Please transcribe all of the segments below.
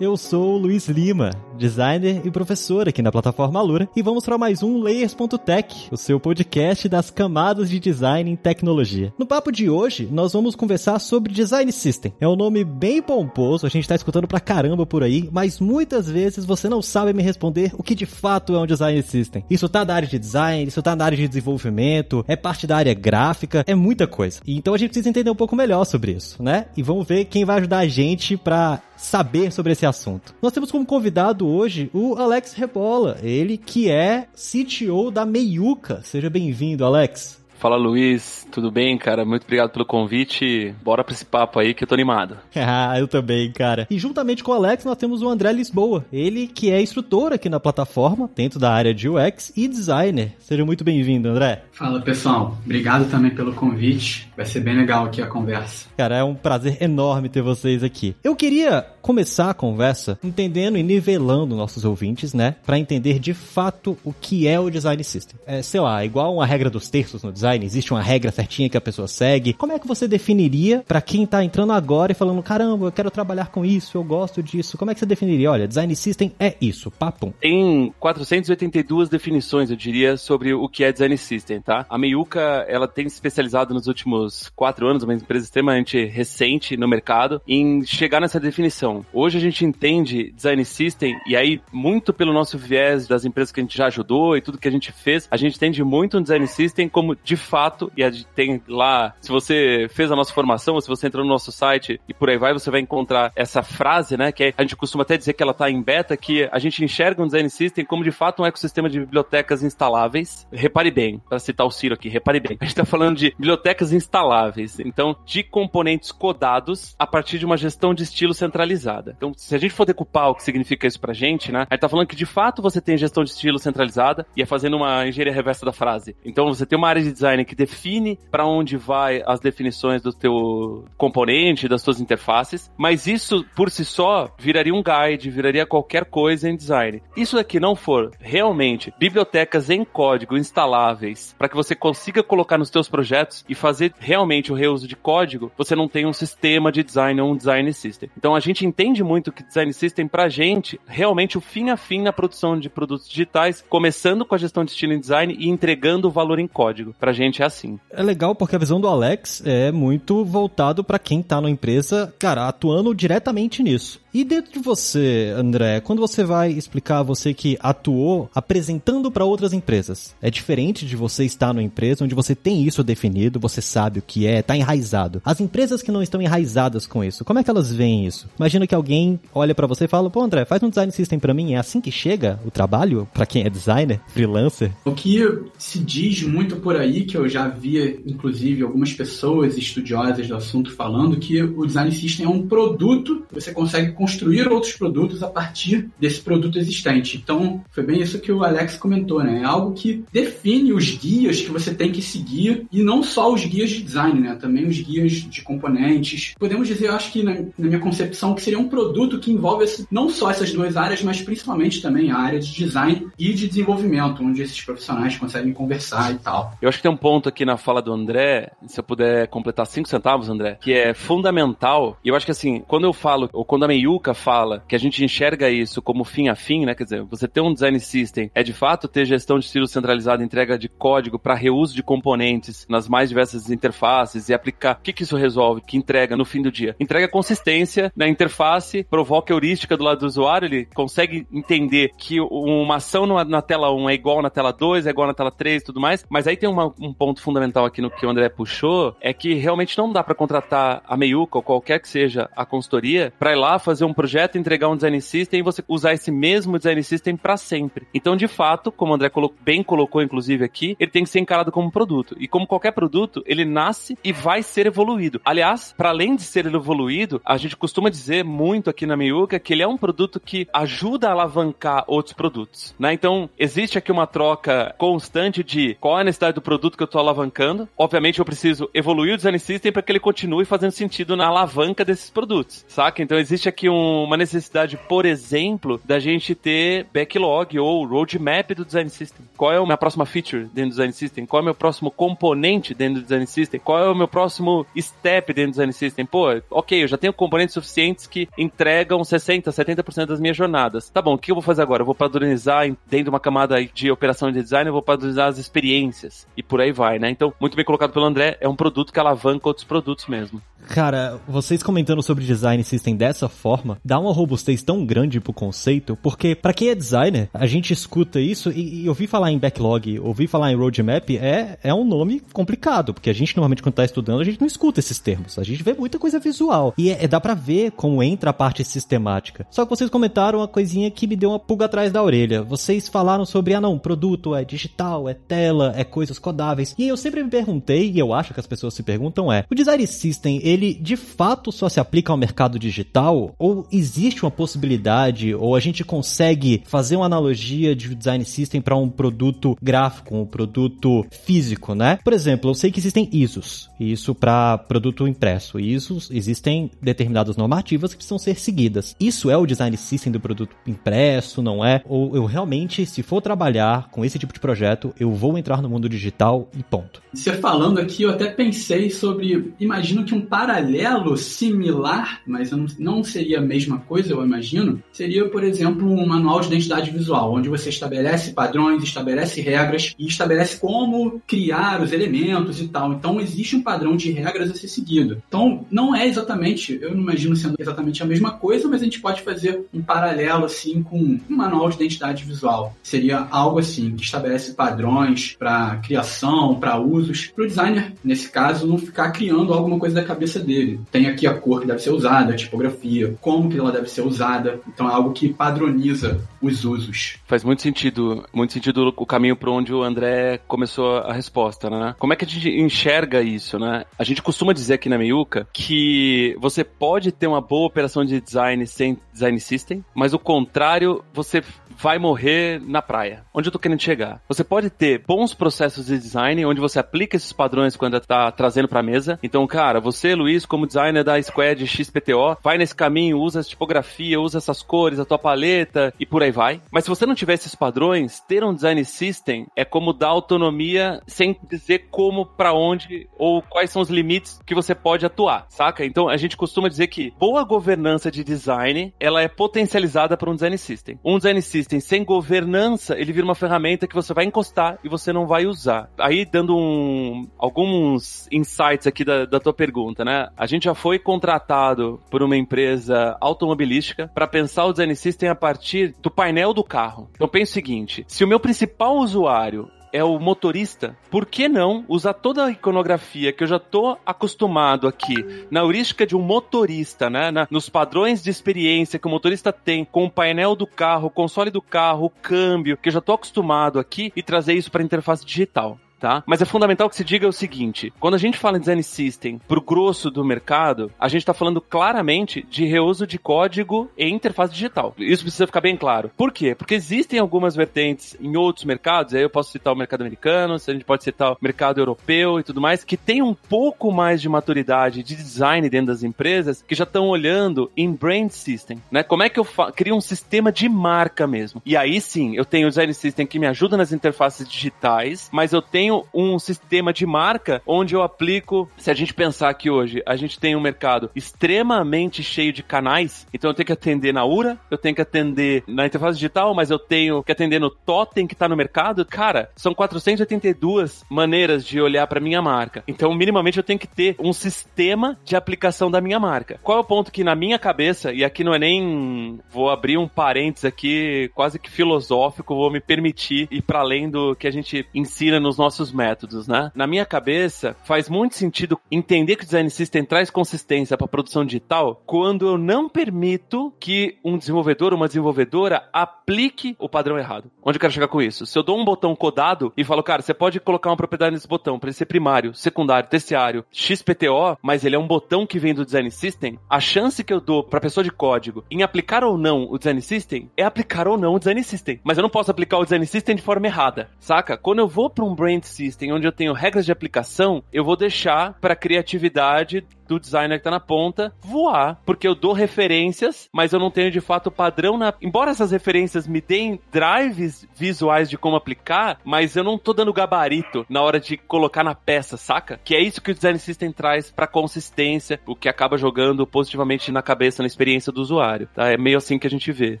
Eu sou o Luiz Lima, designer e professor aqui na plataforma Alura, e vamos para mais um Layers.tech, o seu podcast das camadas de design em tecnologia. No papo de hoje, nós vamos conversar sobre Design System. É um nome bem pomposo, a gente está escutando pra caramba por aí, mas muitas vezes você não sabe me responder o que de fato é um Design System. Isso tá na área de design, isso tá na área de desenvolvimento, é parte da área gráfica, é muita coisa. Então a gente precisa entender um pouco melhor sobre isso, né? E vamos ver quem vai ajudar a gente para saber sobre esse assunto. Nós temos como convidado hoje o Alex Rebola, ele que é CTO da Meiuca. Seja bem-vindo, Alex. Fala Luiz, tudo bem, cara? Muito obrigado pelo convite. Bora pra esse papo aí que eu tô animado. ah, eu também, cara. E juntamente com o Alex, nós temos o André Lisboa. Ele que é instrutor aqui na plataforma, dentro da área de UX e designer. Seja muito bem-vindo, André. Fala pessoal, obrigado também pelo convite. Vai ser bem legal aqui a conversa. Cara, é um prazer enorme ter vocês aqui. Eu queria começar a conversa entendendo e nivelando nossos ouvintes, né? Para entender de fato o que é o design system. É, sei lá, igual uma regra dos terços no design design? Existe uma regra certinha que a pessoa segue? Como é que você definiria para quem tá entrando agora e falando, caramba, eu quero trabalhar com isso, eu gosto disso? Como é que você definiria? Olha, design system é isso, papum. Tem 482 definições, eu diria, sobre o que é design system, tá? A Meiuca, ela tem se especializado nos últimos quatro anos, uma empresa extremamente recente no mercado, em chegar nessa definição. Hoje a gente entende design system, e aí, muito pelo nosso viés das empresas que a gente já ajudou e tudo que a gente fez, a gente entende muito um design system como de fato, e tem lá, se você fez a nossa formação, ou se você entrou no nosso site e por aí vai, você vai encontrar essa frase, né, que é, a gente costuma até dizer que ela está em beta, que a gente enxerga um design system como de fato um ecossistema de bibliotecas instaláveis. Repare bem, para citar o Ciro aqui, repare bem. A gente está falando de bibliotecas instaláveis, então de componentes codados a partir de uma gestão de estilo centralizada. Então, se a gente for decupar o que significa isso pra gente, né, a gente tá falando que de fato você tem gestão de estilo centralizada e é fazendo uma engenharia reversa da frase. Então, você tem uma área de design design que define para onde vai as definições do teu componente, das suas interfaces, mas isso por si só viraria um guide, viraria qualquer coisa em design. Isso aqui não for realmente bibliotecas em código instaláveis para que você consiga colocar nos teus projetos e fazer realmente o reuso de código, você não tem um sistema de design ou um design system. Então a gente entende muito que design system pra gente realmente o fim a fim na produção de produtos digitais, começando com a gestão de estilo em design e entregando o valor em código. Pra gente é assim. É legal porque a visão do Alex é muito voltado para quem tá na empresa, cara, atuando diretamente nisso. E dentro de você, André, quando você vai explicar você que atuou apresentando para outras empresas, é diferente de você estar numa empresa onde você tem isso definido, você sabe o que é, tá enraizado. As empresas que não estão enraizadas com isso, como é que elas veem isso? Imagina que alguém olha para você e fala: "Pô, André, faz um design system para mim". É assim que chega o trabalho para quem é designer, freelancer? O que se diz muito por aí que eu já via inclusive algumas pessoas estudiosas do assunto falando que o design system é um produto você consegue construir outros produtos a partir desse produto existente. Então, foi bem isso que o Alex comentou, né? É algo que define os guias que você tem que seguir e não só os guias de design, né? Também os guias de componentes. Podemos dizer, eu acho que na, na minha concepção, que seria um produto que envolve esse, não só essas duas áreas, mas principalmente também a área de design e de desenvolvimento, onde esses profissionais conseguem conversar e tal. Eu acho que tem ponto aqui na fala do André, se eu puder completar cinco centavos, André, que é fundamental. E eu acho que assim, quando eu falo, ou quando a Meiyu Yuka fala que a gente enxerga isso como fim a fim, né? Quer dizer, você ter um design system é de fato ter gestão de estilo centralizado, entrega de código para reuso de componentes nas mais diversas interfaces e aplicar. O que, que isso resolve? Que entrega no fim do dia? Entrega consistência na interface, provoca heurística do lado do usuário, ele consegue entender que uma ação na tela 1 é igual na tela 2, é igual na tela 3 e tudo mais. Mas aí tem uma, um ponto fundamental aqui no que o André puxou, é que realmente não dá para contratar a Meiuca ou qualquer que seja a consultoria para ir lá fazer um projeto, entregar um design system e você usar esse mesmo design system para sempre. Então, de fato, como o André bem colocou, inclusive, aqui, ele tem que ser encarado como produto. E como qualquer produto, ele nasce e vai ser evoluído. Aliás, para além de ser evoluído, a gente costuma dizer muito aqui na Miyuka que ele é um produto que ajuda a alavancar outros produtos. Né? Então, existe aqui uma troca constante de qual é a necessidade do produto produto que eu tô alavancando. Obviamente eu preciso evoluir o design system para que ele continue fazendo sentido na alavanca desses produtos, saca? Então existe aqui um, uma necessidade, por exemplo, da gente ter backlog ou roadmap do design system. Qual é a minha próxima feature dentro do design system? Qual é o meu próximo componente dentro do design system? Qual é o meu próximo step dentro do design system? Pô, ok, eu já tenho componentes suficientes que entregam 60, 70% das minhas jornadas. Tá bom, o que eu vou fazer agora? Eu vou padronizar dentro de uma camada de operação de design, eu vou padronizar as experiências e por aí vai, né? Então, muito bem colocado pelo André, é um produto que alavanca outros produtos mesmo. Cara, vocês comentando sobre design system dessa forma, dá uma robustez tão grande pro conceito, porque para quem é designer, a gente escuta isso e, e ouvir falar em backlog, ouvir falar em roadmap é, é um nome complicado, porque a gente normalmente quando tá estudando, a gente não escuta esses termos, a gente vê muita coisa visual. E é, é dá para ver como entra a parte sistemática. Só que vocês comentaram uma coisinha que me deu uma pulga atrás da orelha. Vocês falaram sobre, ah não, produto é digital, é tela, é coisas codáveis. E eu sempre me perguntei, e eu acho que as pessoas se perguntam é, o design system, ele de fato só se aplica ao mercado digital? Ou existe uma possibilidade, ou a gente consegue fazer uma analogia de design system para um produto gráfico, um produto físico, né? Por exemplo, eu sei que existem ISOs, isso para produto impresso. ISOs existem determinadas normativas que precisam ser seguidas. Isso é o design system do produto impresso, não é? Ou eu realmente, se for trabalhar com esse tipo de projeto, eu vou entrar no mundo digital e ponto. Você falando aqui, eu até pensei sobre, imagino que um paralelo similar, mas não seria a mesma coisa, eu imagino, seria, por exemplo, um manual de identidade visual, onde você estabelece padrões, estabelece regras e estabelece como criar os elementos e tal. Então existe um padrão de regras a ser seguido. Então não é exatamente, eu não imagino sendo exatamente a mesma coisa, mas a gente pode fazer um paralelo assim com um manual de identidade visual. Seria algo assim que estabelece padrões para criação, para usos, para o designer nesse caso não ficar criando alguma coisa da cabeça dele. Tem aqui a cor que deve ser usada, a tipografia, como que ela deve ser usada. Então é algo que padroniza os usos. Faz muito sentido, muito sentido o caminho para onde o André começou a resposta, né? Como é que a gente enxerga isso, né? A gente costuma dizer aqui na Meiuca que você pode ter uma boa operação de design sem design system, mas o contrário, você vai morrer na praia. Onde eu tô querendo chegar? Você pode ter bons processos de design onde você aplica esses padrões quando tá trazendo para mesa. Então, cara, você, Luiz, como designer da Squad XPTO, vai nesse caminho, usa essa tipografia, usa essas cores, a tua paleta e por aí vai. Mas se você não tiver esses padrões, ter um design system é como dar autonomia sem dizer como, para onde ou quais são os limites que você pode atuar, saca? Então, a gente costuma dizer que boa governança de design, ela é potencializada por um design system. Um design system system sem governança, ele vira uma ferramenta que você vai encostar e você não vai usar. Aí, dando um, alguns insights aqui da, da tua pergunta, né? A gente já foi contratado por uma empresa automobilística para pensar o design system a partir do painel do carro. Então, pense o seguinte: se o meu principal usuário é o motorista, por que não usar toda a iconografia que eu já tô acostumado aqui na heurística de um motorista, né? Na, nos padrões de experiência que o motorista tem com o painel do carro, o console do carro, o câmbio, que eu já tô acostumado aqui e trazer isso para a interface digital tá? Mas é fundamental que se diga o seguinte: quando a gente fala em design system pro grosso do mercado, a gente está falando claramente de reuso de código e interface digital. Isso precisa ficar bem claro. Por quê? Porque existem algumas vertentes em outros mercados, aí eu posso citar o mercado americano, a gente pode citar o mercado europeu e tudo mais, que tem um pouco mais de maturidade de design dentro das empresas, que já estão olhando em brand system, né? Como é que eu crio um sistema de marca mesmo? E aí sim, eu tenho o design system que me ajuda nas interfaces digitais, mas eu tenho tenho um sistema de marca onde eu aplico. Se a gente pensar que hoje a gente tem um mercado extremamente cheio de canais, então eu tenho que atender na URA, eu tenho que atender na interface digital, mas eu tenho que atender no Totem que tá no mercado. Cara, são 482 maneiras de olhar para minha marca. Então, minimamente, eu tenho que ter um sistema de aplicação da minha marca. Qual é o ponto que na minha cabeça, e aqui não é nem. Vou abrir um parênteses aqui, quase que filosófico, vou me permitir ir para além do que a gente ensina nos nossos métodos, né? Na minha cabeça, faz muito sentido entender que o design system traz consistência para a produção digital quando eu não permito que um desenvolvedor ou uma desenvolvedora aplique o padrão errado. Onde eu quero chegar com isso? Se eu dou um botão codado e falo, cara, você pode colocar uma propriedade nesse botão para ele ser primário, secundário, terciário, XPTO, mas ele é um botão que vem do design system, a chance que eu dou para pessoa de código em aplicar ou não o design system é aplicar ou não o design system. Mas eu não posso aplicar o design system de forma errada, saca? Quando eu vou para um brain system onde eu tenho regras de aplicação, eu vou deixar para criatividade do designer que tá na ponta voar, porque eu dou referências, mas eu não tenho de fato padrão na. Embora essas referências me deem drives visuais de como aplicar, mas eu não tô dando gabarito na hora de colocar na peça, saca? Que é isso que o design system traz para consistência, o que acaba jogando positivamente na cabeça, na experiência do usuário, tá? É meio assim que a gente vê.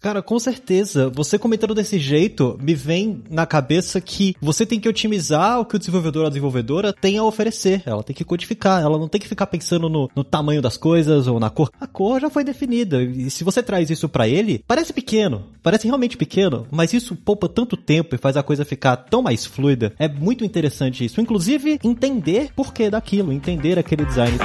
Cara, com certeza. Você comentando desse jeito, me vem na cabeça que você tem que otimizar o que o desenvolvedor ou a desenvolvedora tem a oferecer. Ela tem que codificar, ela não tem que ficar pensando no, no tamanho das coisas ou na cor. A cor já foi definida. E se você traz isso para ele, parece pequeno, parece realmente pequeno, mas isso poupa tanto tempo e faz a coisa ficar tão mais fluida. É muito interessante isso. Inclusive, entender por que daquilo, entender aquele design.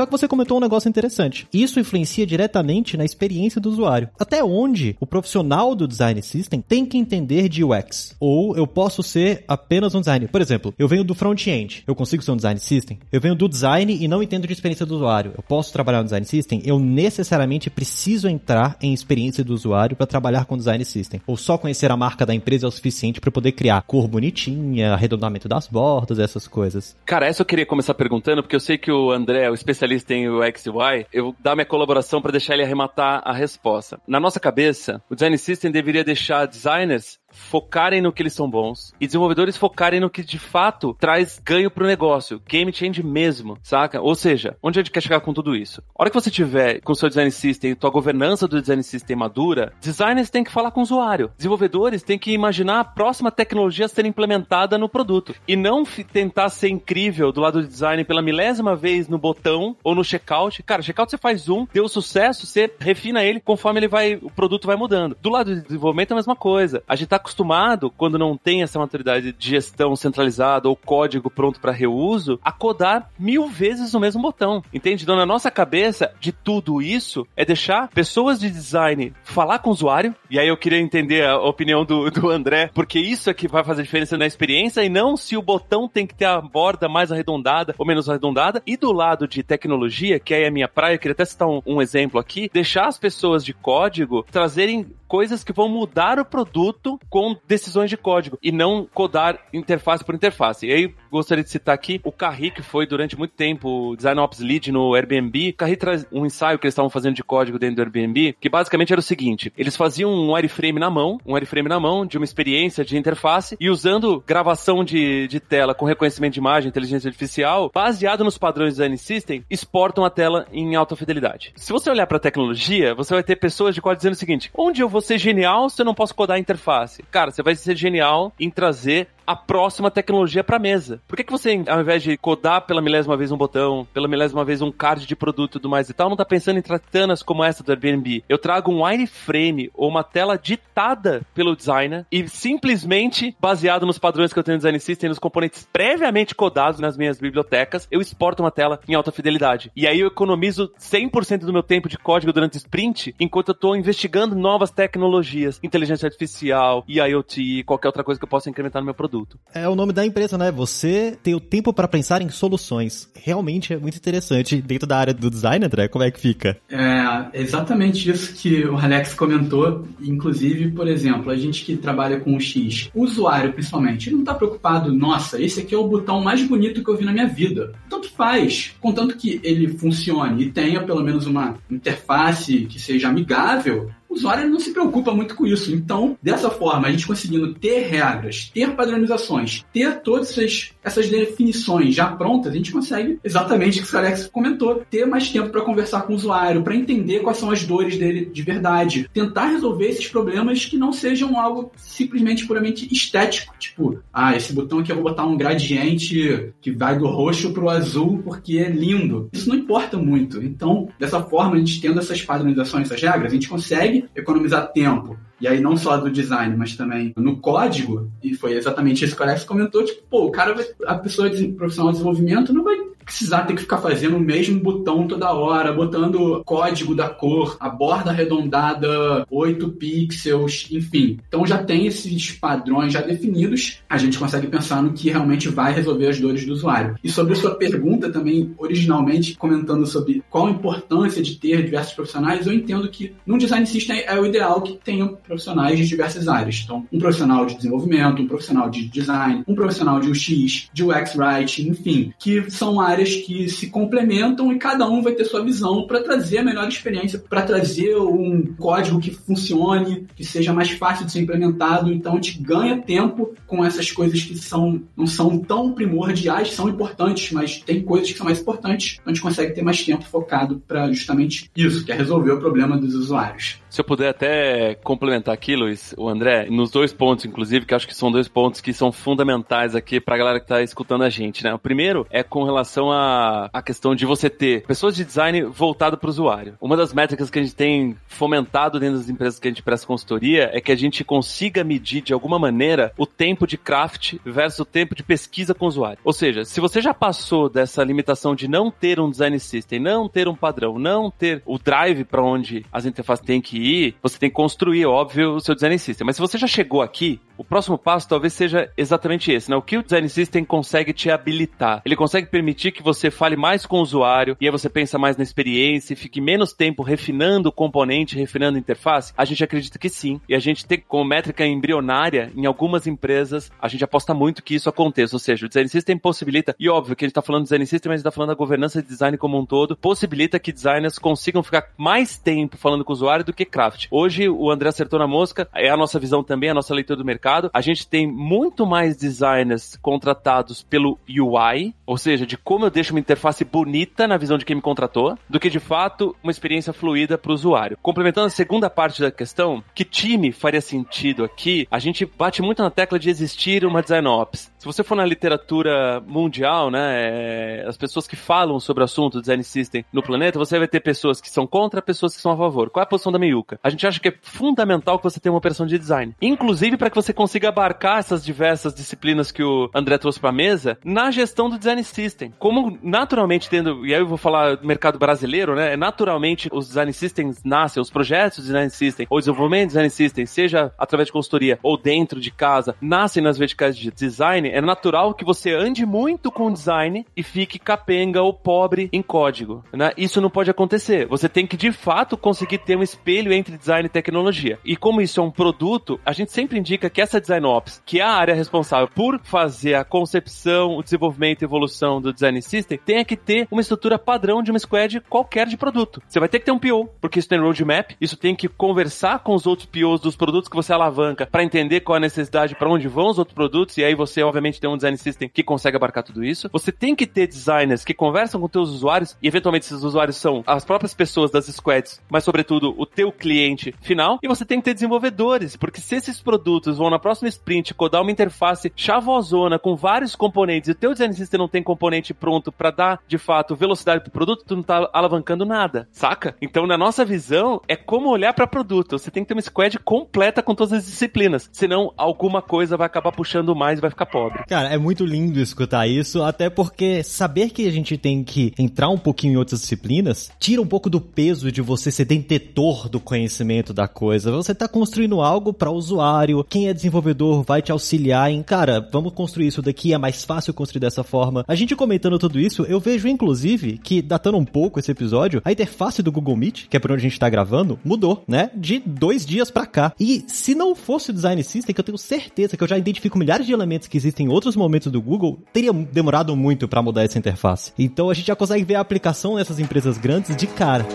Só que você comentou um negócio interessante. Isso influencia diretamente na experiência do usuário. Até onde o profissional do design system tem que entender de UX? Ou eu posso ser apenas um designer. Por exemplo, eu venho do front-end, eu consigo ser um design system. Eu venho do design e não entendo de experiência do usuário. Eu posso trabalhar no design system? Eu necessariamente preciso entrar em experiência do usuário para trabalhar com design system. Ou só conhecer a marca da empresa é o suficiente para poder criar cor bonitinha, arredondamento das bordas, essas coisas. Cara, essa eu queria começar perguntando, porque eu sei que o André é o especialista especialista em UX e Y, eu dar minha colaboração para deixar ele arrematar a resposta. Na nossa cabeça, o design system deveria deixar designers focarem no que eles são bons e desenvolvedores focarem no que de fato traz ganho pro negócio, game change mesmo, saca? Ou seja, onde a gente quer chegar com tudo isso? A hora que você tiver com seu design system, tua governança do design system madura, designers têm que falar com o usuário, desenvolvedores têm que imaginar a próxima tecnologia a ser implementada no produto e não tentar ser incrível do lado do design pela milésima vez no botão ou no checkout. Cara, checkout você faz um, deu sucesso, você refina ele conforme ele vai, o produto vai mudando. Do lado do desenvolvimento é a mesma coisa. A gente tá acostumado, quando não tem essa maturidade de gestão centralizada ou código pronto para reuso, a codar mil vezes o mesmo botão. Entende? Então, na nossa cabeça, de tudo isso, é deixar pessoas de design falar com o usuário. E aí eu queria entender a opinião do, do André, porque isso é que vai fazer diferença na experiência e não se o botão tem que ter a borda mais arredondada ou menos arredondada. E do lado de tecnologia, que aí é a minha praia, eu queria até citar um, um exemplo aqui, deixar as pessoas de código trazerem coisas que vão mudar o produto com decisões de código e não codar interface por interface. E aí, gostaria de citar aqui o Carri, que foi durante muito tempo Design Ops Lead no Airbnb. O Carri traz um ensaio que eles estavam fazendo de código dentro do Airbnb, que basicamente era o seguinte: eles faziam um wireframe na mão, um wireframe na mão de uma experiência de interface e usando gravação de, de tela com reconhecimento de imagem, inteligência artificial, baseado nos padrões Design System, exportam a tela em alta fidelidade. Se você olhar para a tecnologia, você vai ter pessoas de código dizendo o seguinte: onde eu vou ser genial se eu não posso codar a interface? Cara, você vai ser genial em trazer a próxima tecnologia para mesa. Por que, que você, ao invés de codar pela milésima vez um botão, pela milésima vez um card de produto e tudo mais e tal, não tá pensando em tratanas como essa do Airbnb? Eu trago um wireframe ou uma tela ditada pelo designer e simplesmente baseado nos padrões que eu tenho no Design System, nos componentes previamente codados nas minhas bibliotecas, eu exporto uma tela em alta fidelidade. E aí eu economizo 100% do meu tempo de código durante o sprint, enquanto eu tô investigando novas tecnologias, inteligência artificial, IoT, qualquer outra coisa que eu possa incrementar no meu produto produto. É o nome da empresa, né? Você tem o tempo para pensar em soluções. Realmente é muito interessante. Dentro da área do design, André, como é que fica? É exatamente isso que o Alex comentou. Inclusive, por exemplo, a gente que trabalha com o X, o usuário principalmente, ele não está preocupado, nossa, esse aqui é o botão mais bonito que eu vi na minha vida. Tanto faz, contanto que ele funcione e tenha pelo menos uma interface que seja amigável, o usuário não se preocupa muito com isso. Então, dessa forma, a gente conseguindo ter regras, ter padronizações, ter todas essas, essas definições já prontas, a gente consegue exatamente o que o Alex comentou, ter mais tempo para conversar com o usuário, para entender quais são as dores dele de verdade, tentar resolver esses problemas que não sejam algo simplesmente puramente estético, tipo, ah, esse botão aqui eu vou botar um gradiente que vai do roxo pro azul porque é lindo. Isso não importa muito. Então, dessa forma, a gente tendo essas padronizações, essas regras, a gente consegue economizar tempo. E aí não só do design, mas também no código, e foi exatamente isso que o Alex comentou, tipo, pô, o cara, vai, a pessoa de profissional de desenvolvimento não vai precisar ter que ficar fazendo o mesmo botão toda hora, botando código da cor, a borda arredondada, 8 pixels, enfim. Então já tem esses padrões já definidos, a gente consegue pensar no que realmente vai resolver as dores do usuário. E sobre a sua pergunta também, originalmente comentando sobre qual a importância de ter diversos profissionais, eu entendo que num design system é o ideal que tenham profissionais de diversas áreas. Então, um profissional de desenvolvimento, um profissional de design, um profissional de UX, de UX Writing, enfim, que são áreas que se complementam e cada um vai ter sua visão para trazer a melhor experiência, para trazer um código que funcione, que seja mais fácil de ser implementado. Então, a gente ganha tempo com essas coisas que são, não são tão primordiais, são importantes, mas tem coisas que são mais importantes. A gente consegue ter mais tempo focado para justamente isso, que é resolver o problema dos usuários. Se eu puder até complementar aqui, Luiz, o André, nos dois pontos, inclusive, que acho que são dois pontos que são fundamentais aqui para a galera que está escutando a gente, né? O primeiro é com relação à, à questão de você ter pessoas de design voltado para o usuário. Uma das métricas que a gente tem fomentado dentro das empresas que a gente presta consultoria é que a gente consiga medir de alguma maneira o tempo de craft versus o tempo de pesquisa com o usuário. Ou seja, se você já passou dessa limitação de não ter um design system, não ter um padrão, não ter o drive para onde as interfaces têm que ir, você tem que construir, óbvio, o seu design system. Mas se você já chegou aqui, o próximo passo talvez seja exatamente esse, né? O que o design system consegue te habilitar? Ele consegue permitir que você fale mais com o usuário e aí você pensa mais na experiência e fique menos tempo refinando o componente, refinando a interface? A gente acredita que sim. E a gente tem como métrica embrionária em algumas empresas, a gente aposta muito que isso aconteça. Ou seja, o design system possibilita, e óbvio que a gente está falando de design system, mas a gente está falando da governança de design como um todo, possibilita que designers consigam ficar mais tempo falando com o usuário do que craft. Hoje, o André acertou na mosca, é a nossa visão também, a nossa leitura do mercado. A gente tem muito mais designers contratados pelo UI, ou seja, de como eu deixo uma interface bonita na visão de quem me contratou, do que de fato uma experiência fluida para o usuário. Complementando a segunda parte da questão, que time faria sentido aqui? A gente bate muito na tecla de existir uma design ops. Se você for na literatura mundial, né, é, as pessoas que falam sobre o assunto design system no planeta, você vai ter pessoas que são contra, pessoas que são a favor. Qual é a posição da Meiuca? A gente acha que é fundamental que você tenha uma operação de design, inclusive para que você consiga abarcar essas diversas disciplinas que o André trouxe para a mesa na gestão do design system. Como naturalmente tendo, e aí eu vou falar do mercado brasileiro, né, naturalmente os design systems nascem, os projetos de design system ou desenvolvimento de design system, seja através de consultoria ou dentro de casa, nascem nas verticais de design, é natural que você ande muito com design e fique capenga ou pobre em código. Né? Isso não pode acontecer. Você tem que, de fato, conseguir ter um espelho entre design e tecnologia. E como isso é um produto, a gente sempre indica que essa Design Ops, que é a área responsável por fazer a concepção, o desenvolvimento e evolução do Design System, tenha que ter uma estrutura padrão de uma squad qualquer de produto. Você vai ter que ter um PO, porque isso tem roadmap, isso tem que conversar com os outros POs dos produtos que você alavanca para entender qual a necessidade, para onde vão os outros produtos, e aí você, obviamente, tem um design system que consegue abarcar tudo isso. Você tem que ter designers que conversam com teus usuários, e eventualmente esses usuários são as próprias pessoas das squads, mas sobretudo o teu cliente final, e você tem que ter desenvolvedores, porque se esses produtos vão na próxima sprint codar uma interface chavosona com vários componentes, e o teu design system não tem componente pronto para dar, de fato, velocidade pro produto, tu não tá alavancando nada, saca? Então, na nossa visão, é como olhar para produto. Você tem que ter uma squad completa com todas as disciplinas, senão alguma coisa vai acabar puxando mais e vai ficar pobre. Cara, é muito lindo escutar isso, até porque saber que a gente tem que entrar um pouquinho em outras disciplinas tira um pouco do peso de você ser detetor do conhecimento da coisa. Você tá construindo algo para usuário, quem é desenvolvedor vai te auxiliar em, cara, vamos construir isso daqui, é mais fácil construir dessa forma. A gente comentando tudo isso, eu vejo inclusive que, datando um pouco esse episódio, a interface do Google Meet, que é por onde a gente tá gravando, mudou, né? De dois dias para cá. E se não fosse o Design System, que eu tenho certeza que eu já identifico milhares de elementos que existem em outros momentos do Google, teria demorado muito para mudar essa interface. Então a gente já consegue ver a aplicação nessas empresas grandes de cara.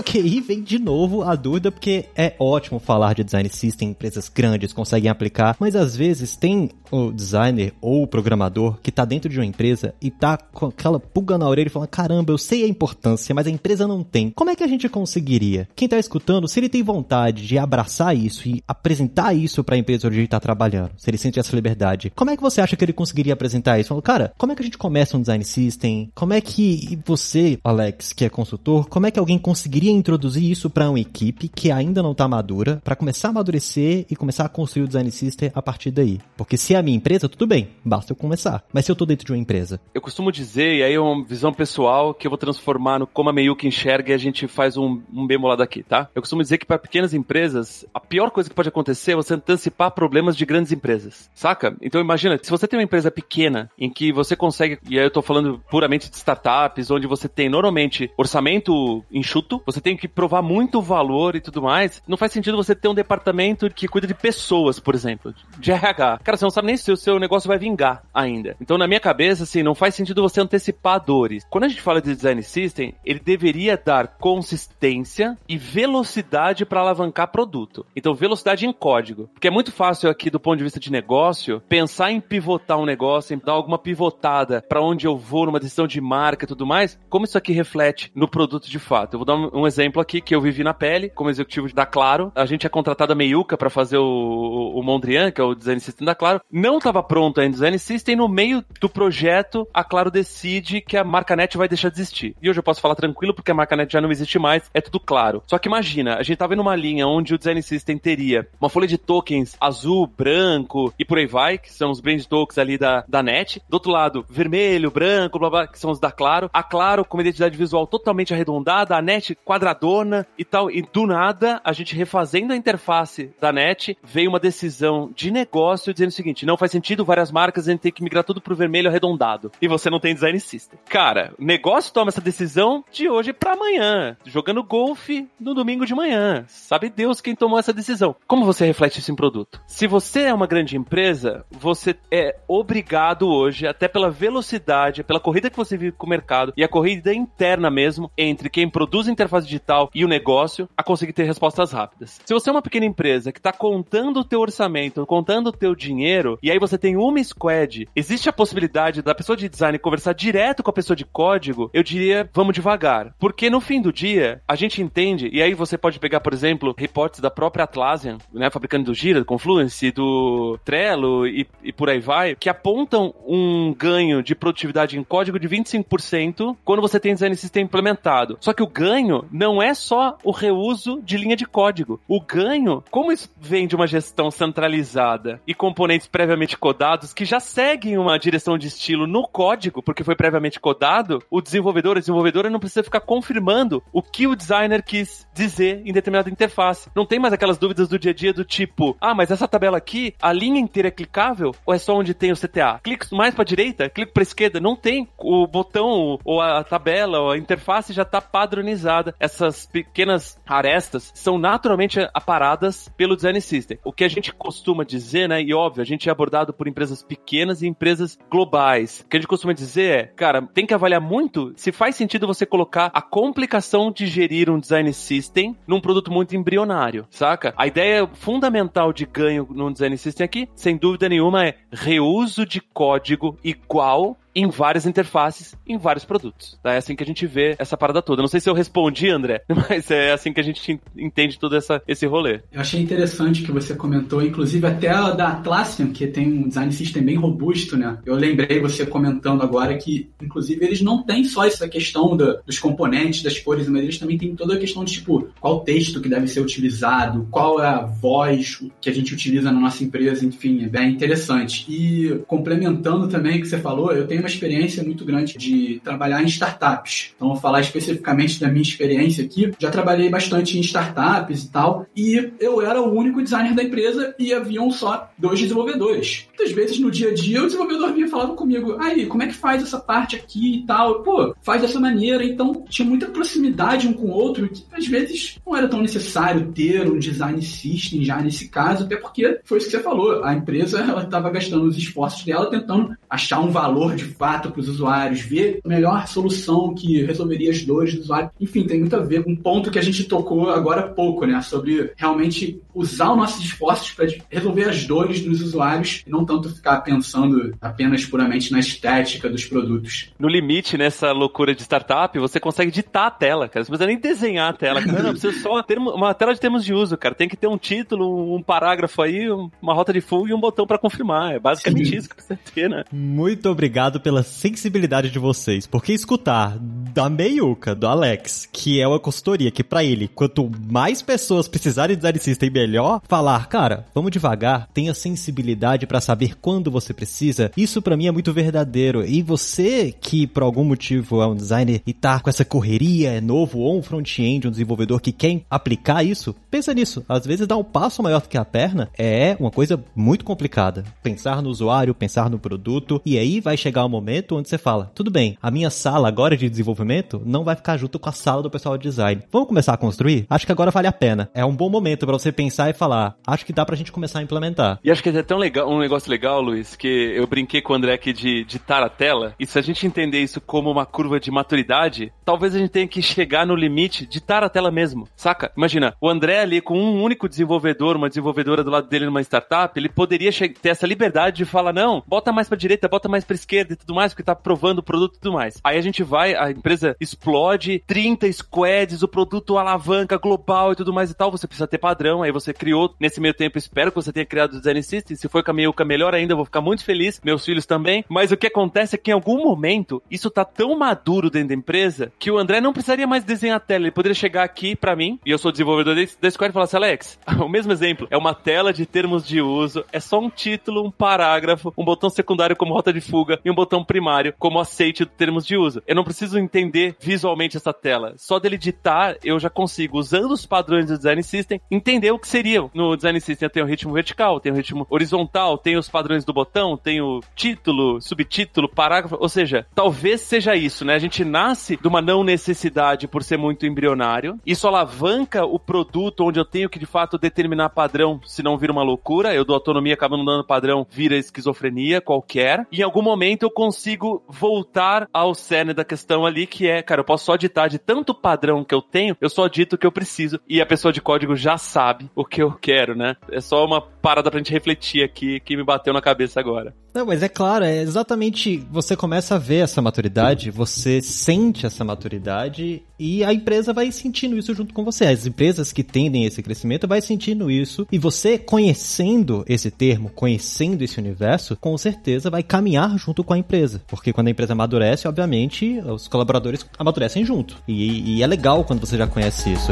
Só que aí vem de novo a dúvida, porque é ótimo falar de design system, empresas grandes conseguem aplicar, mas às vezes tem o designer ou o programador que tá dentro de uma empresa e tá com aquela pulga na orelha e fala: caramba, eu sei a importância, mas a empresa não tem. Como é que a gente conseguiria? Quem tá escutando, se ele tem vontade de abraçar isso e apresentar isso para a empresa onde ele tá trabalhando, se ele sente essa liberdade, como é que você acha que ele conseguiria apresentar isso? Falou, cara, como é que a gente começa um design system? Como é que você, Alex, que é consultor, como é que alguém conseguiria introduzir isso para uma equipe que ainda não está madura, para começar a amadurecer e começar a construir o design system a partir daí. Porque se é a minha empresa, tudo bem, basta eu começar. Mas se eu tô dentro de uma empresa? Eu costumo dizer, e aí é uma visão pessoal que eu vou transformar no como a Meiuca enxerga e a gente faz um, um bemolado aqui, tá? Eu costumo dizer que para pequenas empresas, a pior coisa que pode acontecer é você antecipar problemas de grandes empresas, saca? Então imagina, se você tem uma empresa pequena em que você consegue, e aí eu tô falando puramente de startups, onde você tem normalmente orçamento enxuto, você tem que provar muito valor e tudo mais, não faz sentido você ter um departamento que cuida de pessoas, por exemplo, de RH. Cara, você não sabe nem se o seu negócio vai vingar ainda. Então, na minha cabeça, assim, não faz sentido você antecipar dores. Quando a gente fala de design system, ele deveria dar consistência e velocidade para alavancar produto. Então, velocidade em código. Porque é muito fácil aqui, do ponto de vista de negócio, pensar em pivotar um negócio, em dar alguma pivotada para onde eu vou numa decisão de marca e tudo mais, como isso aqui reflete no produto de fato. Eu vou dar um, um exemplo aqui que eu vivi na pele, como executivo da Claro. A gente é contratado a Meiuca para fazer o, o Mondrian, que é o design system da Claro. Não estava pronto ainda o design system, no meio do projeto, a Claro decide que a marca net vai deixar de existir. E hoje eu posso falar tranquilo porque a marca net já não existe mais, é tudo claro. Só que imagina, a gente tava numa linha onde o design system teria uma folha de tokens azul, branco e por aí vai, que são os brand tokens ali da, da net. Do outro lado, vermelho, branco, blá blá, que são os da Claro. A Claro com uma identidade visual totalmente arredondada, a net quadradona e tal. E do nada, a gente refazendo a interface da net, veio uma decisão de negócio dizendo o seguinte: não faz sentido várias marcas, a gente tem que migrar tudo pro vermelho arredondado. E você não tem design system. Cara, o negócio toma essa decisão de hoje para amanhã, jogando golfe no domingo de manhã. Sabe Deus quem tomou essa decisão. Como você reflete isso em produto? Se você é uma grande empresa, você é obrigado hoje, até pela velocidade, pela corrida que você vive com o mercado e a corrida interna mesmo entre quem produz interface digital e o negócio, a conseguir ter respostas rápidas. Se você é uma pequena empresa que está contando o teu orçamento, contando o teu dinheiro, e aí você tem uma squad, existe a possibilidade da pessoa de design conversar direto com a pessoa de código, eu diria, vamos devagar. Porque no fim do dia, a gente entende, e aí você pode pegar, por exemplo, reportes da própria Atlassian, né, fabricante do Gira, do Confluence, do Trello e, e por aí vai, que apontam um ganho de produtividade em código de 25% quando você tem design system implementado. Só que o ganho não é só o reuso de linha de código. O ganho, como isso vem de uma gestão centralizada e componentes previamente codados que já seguem uma direção de estilo no código, porque foi previamente codado, o desenvolvedor, a desenvolvedora não precisa ficar confirmando o que o designer quis dizer em determinada interface. Não tem mais aquelas dúvidas do dia a dia do tipo, ah, mas essa tabela aqui, a linha inteira é clicável ou é só onde tem o CTA? Clico mais para direita, clico para esquerda, não tem. O botão ou a tabela ou a interface já está padronizada. Essas pequenas arestas são naturalmente aparadas pelo design system. O que a gente costuma dizer, né, e óbvio, a gente é abordado por empresas pequenas e empresas globais. O que a gente costuma dizer é, cara, tem que avaliar muito se faz sentido você colocar a complicação de gerir um design system num produto muito embrionário, saca? A ideia fundamental de ganho num design system aqui, sem dúvida nenhuma, é reuso de código igual em várias interfaces, em vários produtos. Tá? É assim que a gente vê essa parada toda. Não sei se eu respondi, André, mas é assim que a gente entende todo essa, esse rolê. Eu achei interessante que você comentou, inclusive até a da Atlassian, que tem um design system bem robusto, né? Eu lembrei você comentando agora que, inclusive, eles não têm só essa questão dos componentes, das cores, mas eles também têm toda a questão de, tipo, qual texto que deve ser utilizado, qual é a voz que a gente utiliza na nossa empresa, enfim, é bem interessante. E complementando também o que você falou, eu tenho uma experiência muito grande de trabalhar em startups. Então, vou falar especificamente da minha experiência aqui. Já trabalhei bastante em startups e tal, e eu era o único designer da empresa e haviam só dois desenvolvedores. Muitas vezes no dia a dia o desenvolvedor vinha falando comigo, aí, como é que faz essa parte aqui e tal? Pô, faz dessa maneira. Então, tinha muita proximidade um com o outro que às vezes não era tão necessário ter um design system já nesse caso, até porque foi isso que você falou. A empresa ela estava gastando os esforços dela tentando achar um valor de fato para os usuários, ver a melhor solução que resolveria as dores do usuário. Enfim, tem muito a ver com um ponto que a gente tocou agora há pouco, né? Sobre realmente usar os nossos esforços para resolver as dores dos usuários e não tanto ficar pensando apenas puramente na estética dos produtos. No limite, nessa loucura de startup, você consegue ditar a tela, cara. Você não precisa nem desenhar a tela. Cara. Não, precisa só ter uma tela de termos de uso, cara. Tem que ter um título, um parágrafo aí, uma rota de fuga e um botão para confirmar. É basicamente Sim. isso que precisa ter, né? Muito obrigado obrigado pela sensibilidade de vocês, porque escutar da Meiuca, do Alex, que é uma consultoria que para ele, quanto mais pessoas precisarem de design system, melhor, falar, cara, vamos devagar, tenha sensibilidade para saber quando você precisa, isso para mim é muito verdadeiro. E você que por algum motivo é um designer e tá com essa correria, é novo, ou um front-end, um desenvolvedor que quer aplicar isso, pensa nisso. Às vezes dar um passo maior do que a perna é uma coisa muito complicada. Pensar no usuário, pensar no produto, e aí vai chegar o um momento onde você fala, tudo bem, a minha sala agora de desenvolvimento não vai ficar junto com a sala do pessoal de design. Vamos começar a construir? Acho que agora vale a pena. É um bom momento para você pensar e falar, acho que dá pra gente começar a implementar. E acho que é tão legal, um negócio legal, Luiz, que eu brinquei com o André aqui de ditar a tela, e se a gente entender isso como uma curva de maturidade, talvez a gente tenha que chegar no limite de ditar a tela mesmo, saca? Imagina, o André ali com um único desenvolvedor, uma desenvolvedora do lado dele numa startup, ele poderia ter essa liberdade de falar, não, bota mais pra direita, bota mais pra esquerda e tudo mais, porque tá provando o produto e tudo mais. Aí a gente vai, a empresa explode, 30 squads, o produto alavanca global e tudo mais e tal, você precisa ter padrão, aí você criou, nesse meio tempo, espero que você tenha criado o Design System, se for caminho melhor ainda, eu vou ficar muito feliz, meus filhos também, mas o que acontece é que em algum momento, isso tá tão maduro dentro da empresa, que o André não precisaria mais desenhar a tela, ele poderia chegar aqui para mim, e eu sou desenvolvedor da Square, e falar assim, Alex, o mesmo exemplo, é uma tela de termos de uso, é só um título, um parágrafo, um botão secundário como rota de fuga e um botão primário como aceite de termos de uso. Eu não preciso entender visualmente essa tela. Só dele digitar, eu já consigo, usando os padrões do Design System, entender o que seria. No Design System tenho o ritmo vertical, tenho o ritmo horizontal, tenho os padrões do botão, tenho título, subtítulo, parágrafo, ou seja, talvez seja isso, né? A gente nasce de uma não necessidade por ser muito embrionário, isso alavanca o produto onde eu tenho que de fato determinar padrão, se não vira uma loucura, eu dou autonomia, acaba não dando padrão, vira esquizofrenia qualquer, e em algum momento eu consigo voltar ao cerne da questão ali, que é, cara, eu posso só ditar de tanto padrão que eu tenho, eu só dito o que eu preciso, e a pessoa de código já sabe o que eu quero, né? É só uma parada pra gente refletir aqui que me bateu na cabeça agora. Não, mas é claro, é exatamente. Você começa a ver essa maturidade, você sente essa maturidade e a empresa vai sentindo isso junto com você. As empresas que tendem esse crescimento vai sentindo isso e você conhecendo esse termo, conhecendo esse universo, com certeza vai caminhar junto com a empresa. Porque quando a empresa amadurece, obviamente, os colaboradores amadurecem junto. E, e é legal quando você já conhece isso.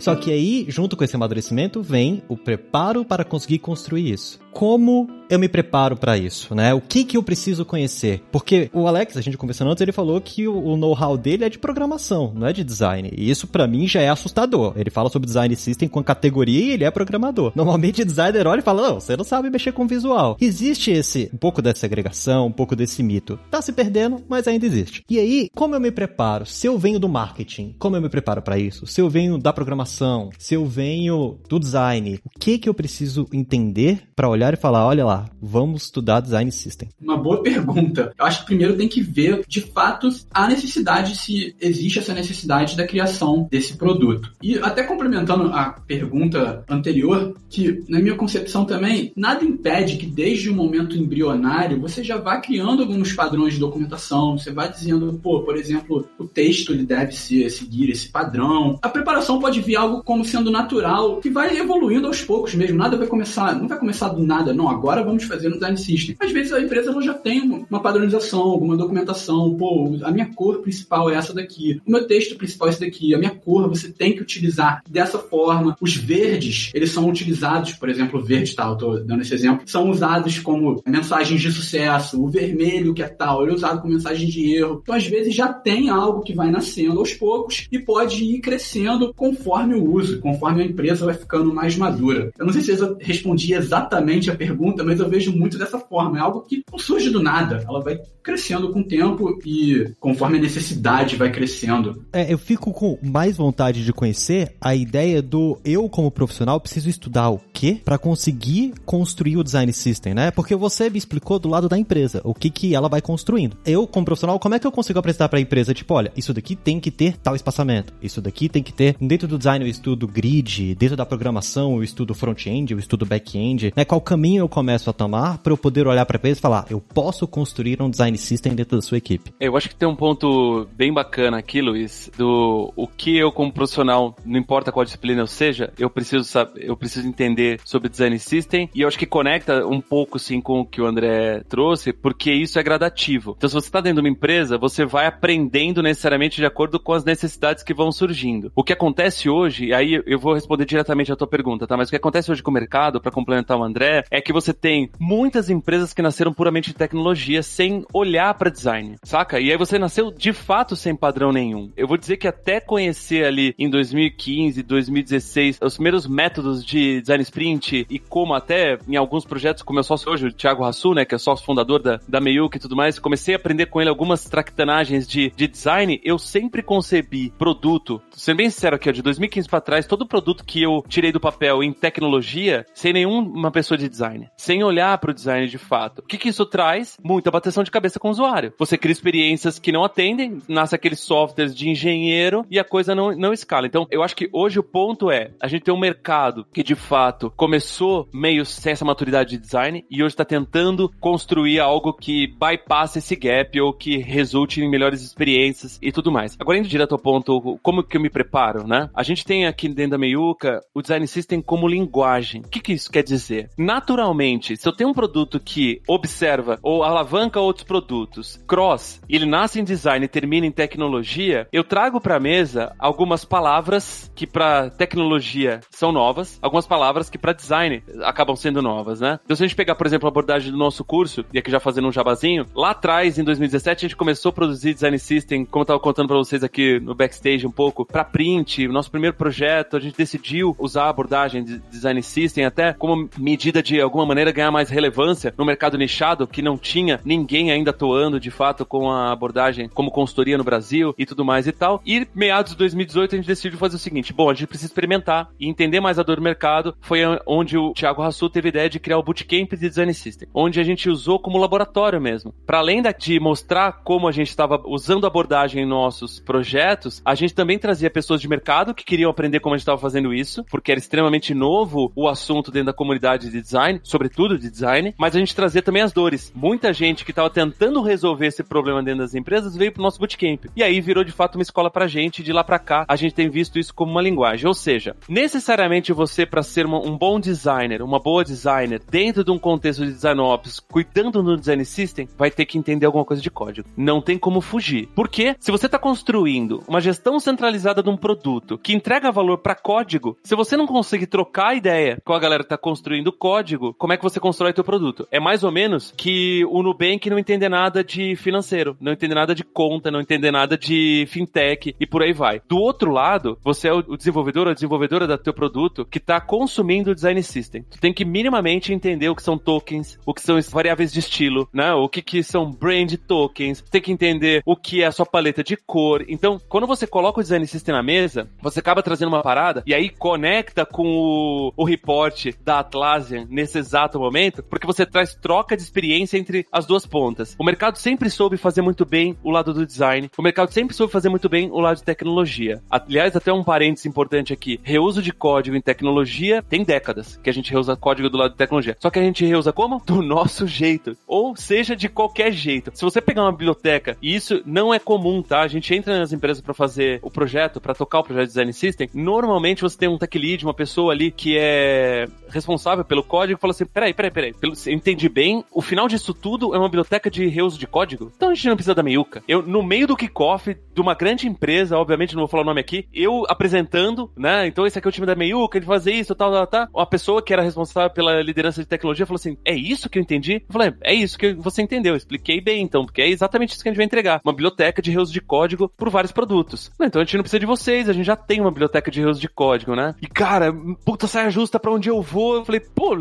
Só que aí, junto com esse amadurecimento, vem o preparo para conseguir construir isso. Como eu me preparo para isso, né? O que que eu preciso conhecer? Porque o Alex, a gente conversando antes, ele falou que o, know-how dele é de programação, não é de design. E isso para mim já é assustador. Ele fala sobre design system com categoria e ele é programador. Normalmente designer olha e fala: "Não, você não sabe mexer com visual". Existe esse um pouco dessa segregação, um pouco desse mito. Tá se perdendo, mas ainda existe. E aí, como eu me preparo? Se eu venho do marketing, como eu me preparo para isso? Se eu venho da programação, se eu venho do design, o que que eu preciso entender para olhar e falar: "Olha lá, vamos estudar design system? Uma boa pergunta. Eu acho que primeiro tem que ver, de fato, a necessidade, se existe essa necessidade da criação desse produto. E até complementando a pergunta anterior, que na minha concepção também, nada impede que desde o momento embrionário você já vá criando alguns padrões de documentação, você vai dizendo, pô, por exemplo, o texto ele deve seguir esse padrão. A preparação pode vir algo como sendo natural, que vai evoluindo aos poucos mesmo. Nada vai começar, não vai começar do nada, não, agora vamos fazer no design system. Às vezes a empresa ela já tem uma padronização, alguma documentação. Pô, a minha cor principal é essa daqui. O meu texto principal é esse daqui. A minha cor você tem que utilizar dessa forma. Os verdes, eles são utilizados, por exemplo, o verde tal, tô dando esse exemplo, são usados como mensagens de sucesso. O vermelho, que é tal, ele é usado como mensagem de erro. Então, às vezes, já tem algo que vai nascendo aos poucos e pode ir crescendo conforme o uso, conforme a empresa vai ficando mais madura. Eu não sei se eu respondi exatamente a pergunta, mas eu vejo muito dessa forma. É algo que não surge do nada. Ela vai crescendo com o tempo e conforme a necessidade vai crescendo. É, eu fico com mais vontade de conhecer a ideia do eu, como profissional, preciso estudar o quê para conseguir construir o design system, né? Porque você me explicou do lado da empresa o que, que ela vai construindo. Eu, como profissional, como é que eu consigo apresentar para a empresa? Tipo, olha, isso daqui tem que ter tal espaçamento. Isso daqui tem que ter. Dentro do design eu estudo grid, dentro da programação eu estudo front-end, eu estudo back-end. Né? Qual caminho eu começo a tomar para eu poder olhar para eles e falar, eu posso construir um design system dentro da sua equipe? Eu acho que tem um ponto bem bacana aqui, Luiz, do o que eu como profissional, não importa qual disciplina eu seja, eu preciso saber, eu preciso entender sobre design system e eu acho que conecta um pouco sim com o que o André trouxe, porque isso é gradativo. Então se você está dentro de uma empresa, você vai aprendendo necessariamente de acordo com as necessidades que vão surgindo. O que acontece hoje, e aí eu vou responder diretamente a tua pergunta, tá? Mas o que acontece hoje com o mercado, para complementar o André, é que você tem muitas empresas que nasceram puramente de tecnologia sem olhar para design, saca? E aí você nasceu de fato sem padrão nenhum. Eu vou dizer que até conhecer ali em 2015, 2016, os primeiros métodos de design sprint e como até em alguns projetos, como meu sócio hoje, o Thiago Rassu, né, que é sócio fundador da, da Meiuca e tudo mais, comecei a aprender com ele algumas tractanagens de, de design, eu sempre concebi produto, sendo bem sincero aqui, ó, de 2015 para trás, todo produto que eu tirei do papel em tecnologia, sem nenhuma pessoa de design, sem olhar para o design de fato. O que, que isso traz? Muita bateção de cabeça com o usuário. Você cria experiências que não atendem, nasce aqueles softwares de engenheiro e a coisa não, não escala. Então, eu acho que hoje o ponto é, a gente tem um mercado que de fato começou meio sem essa maturidade de design e hoje está tentando construir algo que bypasse esse gap ou que resulte em melhores experiências e tudo mais. Agora, indo direto ao ponto, como que eu me preparo, né? A gente tem aqui dentro da Meiuca o Design System como linguagem. O que, que isso quer dizer? Naturalmente, se eu tenho um produto que observa ou alavanca outros produtos, cross, ele nasce em design e termina em tecnologia, eu trago para a mesa algumas palavras que para tecnologia são novas, algumas palavras que para design acabam sendo novas, né? Então, se a gente pegar, por exemplo, a abordagem do nosso curso, e aqui já fazendo um jabazinho, lá atrás, em 2017, a gente começou a produzir design system, como eu tava contando para vocês aqui no backstage um pouco, para print, o nosso primeiro projeto, a gente decidiu usar a abordagem de design system até como medida de alguma maneira ganhar mais relevância no mercado nichado que não tinha ninguém ainda atuando de fato com a abordagem como consultoria no Brasil e tudo mais e tal. E meados de 2018 a gente decidiu fazer o seguinte: bom, a gente precisa experimentar e entender mais a dor do mercado. Foi onde o Thiago Rassu teve a ideia de criar o Bootcamp de Design System, onde a gente usou como laboratório mesmo. Para além de mostrar como a gente estava usando a abordagem em nossos projetos, a gente também trazia pessoas de mercado que queriam aprender como a gente estava fazendo isso, porque era extremamente novo o assunto dentro da comunidade de design, sobretudo de design, mas a gente trazia também as dores. Muita gente que estava tentando resolver esse problema dentro das empresas veio pro nosso bootcamp. E aí virou de fato uma escola pra gente, de lá pra cá a gente tem visto isso como uma linguagem. Ou seja, necessariamente você para ser uma, um bom designer, uma boa designer, dentro de um contexto de design ops, cuidando do design system, vai ter que entender alguma coisa de código. Não tem como fugir. Porque se você está construindo uma gestão centralizada de um produto que entrega valor para código, se você não conseguir trocar ideia com a galera que está construindo código, como é que você constrói teu produto? É mais ou menos que o Nubank não entender nada de financeiro, não entender nada de conta, não entender nada de fintech e por aí vai. Do outro lado, você é o desenvolvedor ou desenvolvedora do teu produto que está consumindo o design system. Tu tem que minimamente entender o que são tokens, o que são variáveis de estilo, né? O que, que são brand tokens. Tem que entender o que é a sua paleta de cor. Então, quando você coloca o design system na mesa, você acaba trazendo uma parada e aí conecta com o, o report da Atlassian nesse exato momento, porque você traz troca de experiência entre as duas pontas. O mercado sempre soube fazer muito bem o lado do design, o mercado sempre soube fazer muito bem o lado de tecnologia. Aliás, até um parênteses importante aqui: reuso de código em tecnologia tem décadas que a gente reusa código do lado de tecnologia. Só que a gente reusa como? Do nosso jeito. Ou seja, de qualquer jeito. Se você pegar uma biblioteca, e isso não é comum, tá? A gente entra nas empresas para fazer o projeto, para tocar o projeto de design system, normalmente você tem um tech lead, uma pessoa ali que é responsável pelo código e fala assim: peraí, peraí, peraí. Pelo, eu entendi bem, o final disso tudo é uma biblioteca de reuso de código? Então a gente não precisa da meiuca. Eu, no meio do kickoff de uma grande empresa, obviamente não vou falar o nome aqui, eu apresentando, né? Então esse aqui é o time da meiuca, ele fazer isso, tal, tal, tal. Uma pessoa que era responsável pela liderança de tecnologia falou assim: é isso que eu entendi? Eu falei: é isso que você entendeu. Eu expliquei bem então, porque é exatamente isso que a gente vai entregar. Uma biblioteca de reuso de código por vários produtos. Então a gente não precisa de vocês, a gente já tem uma biblioteca de reuso de código, né? E cara, puta saia justa para onde eu vou. Eu falei, pô.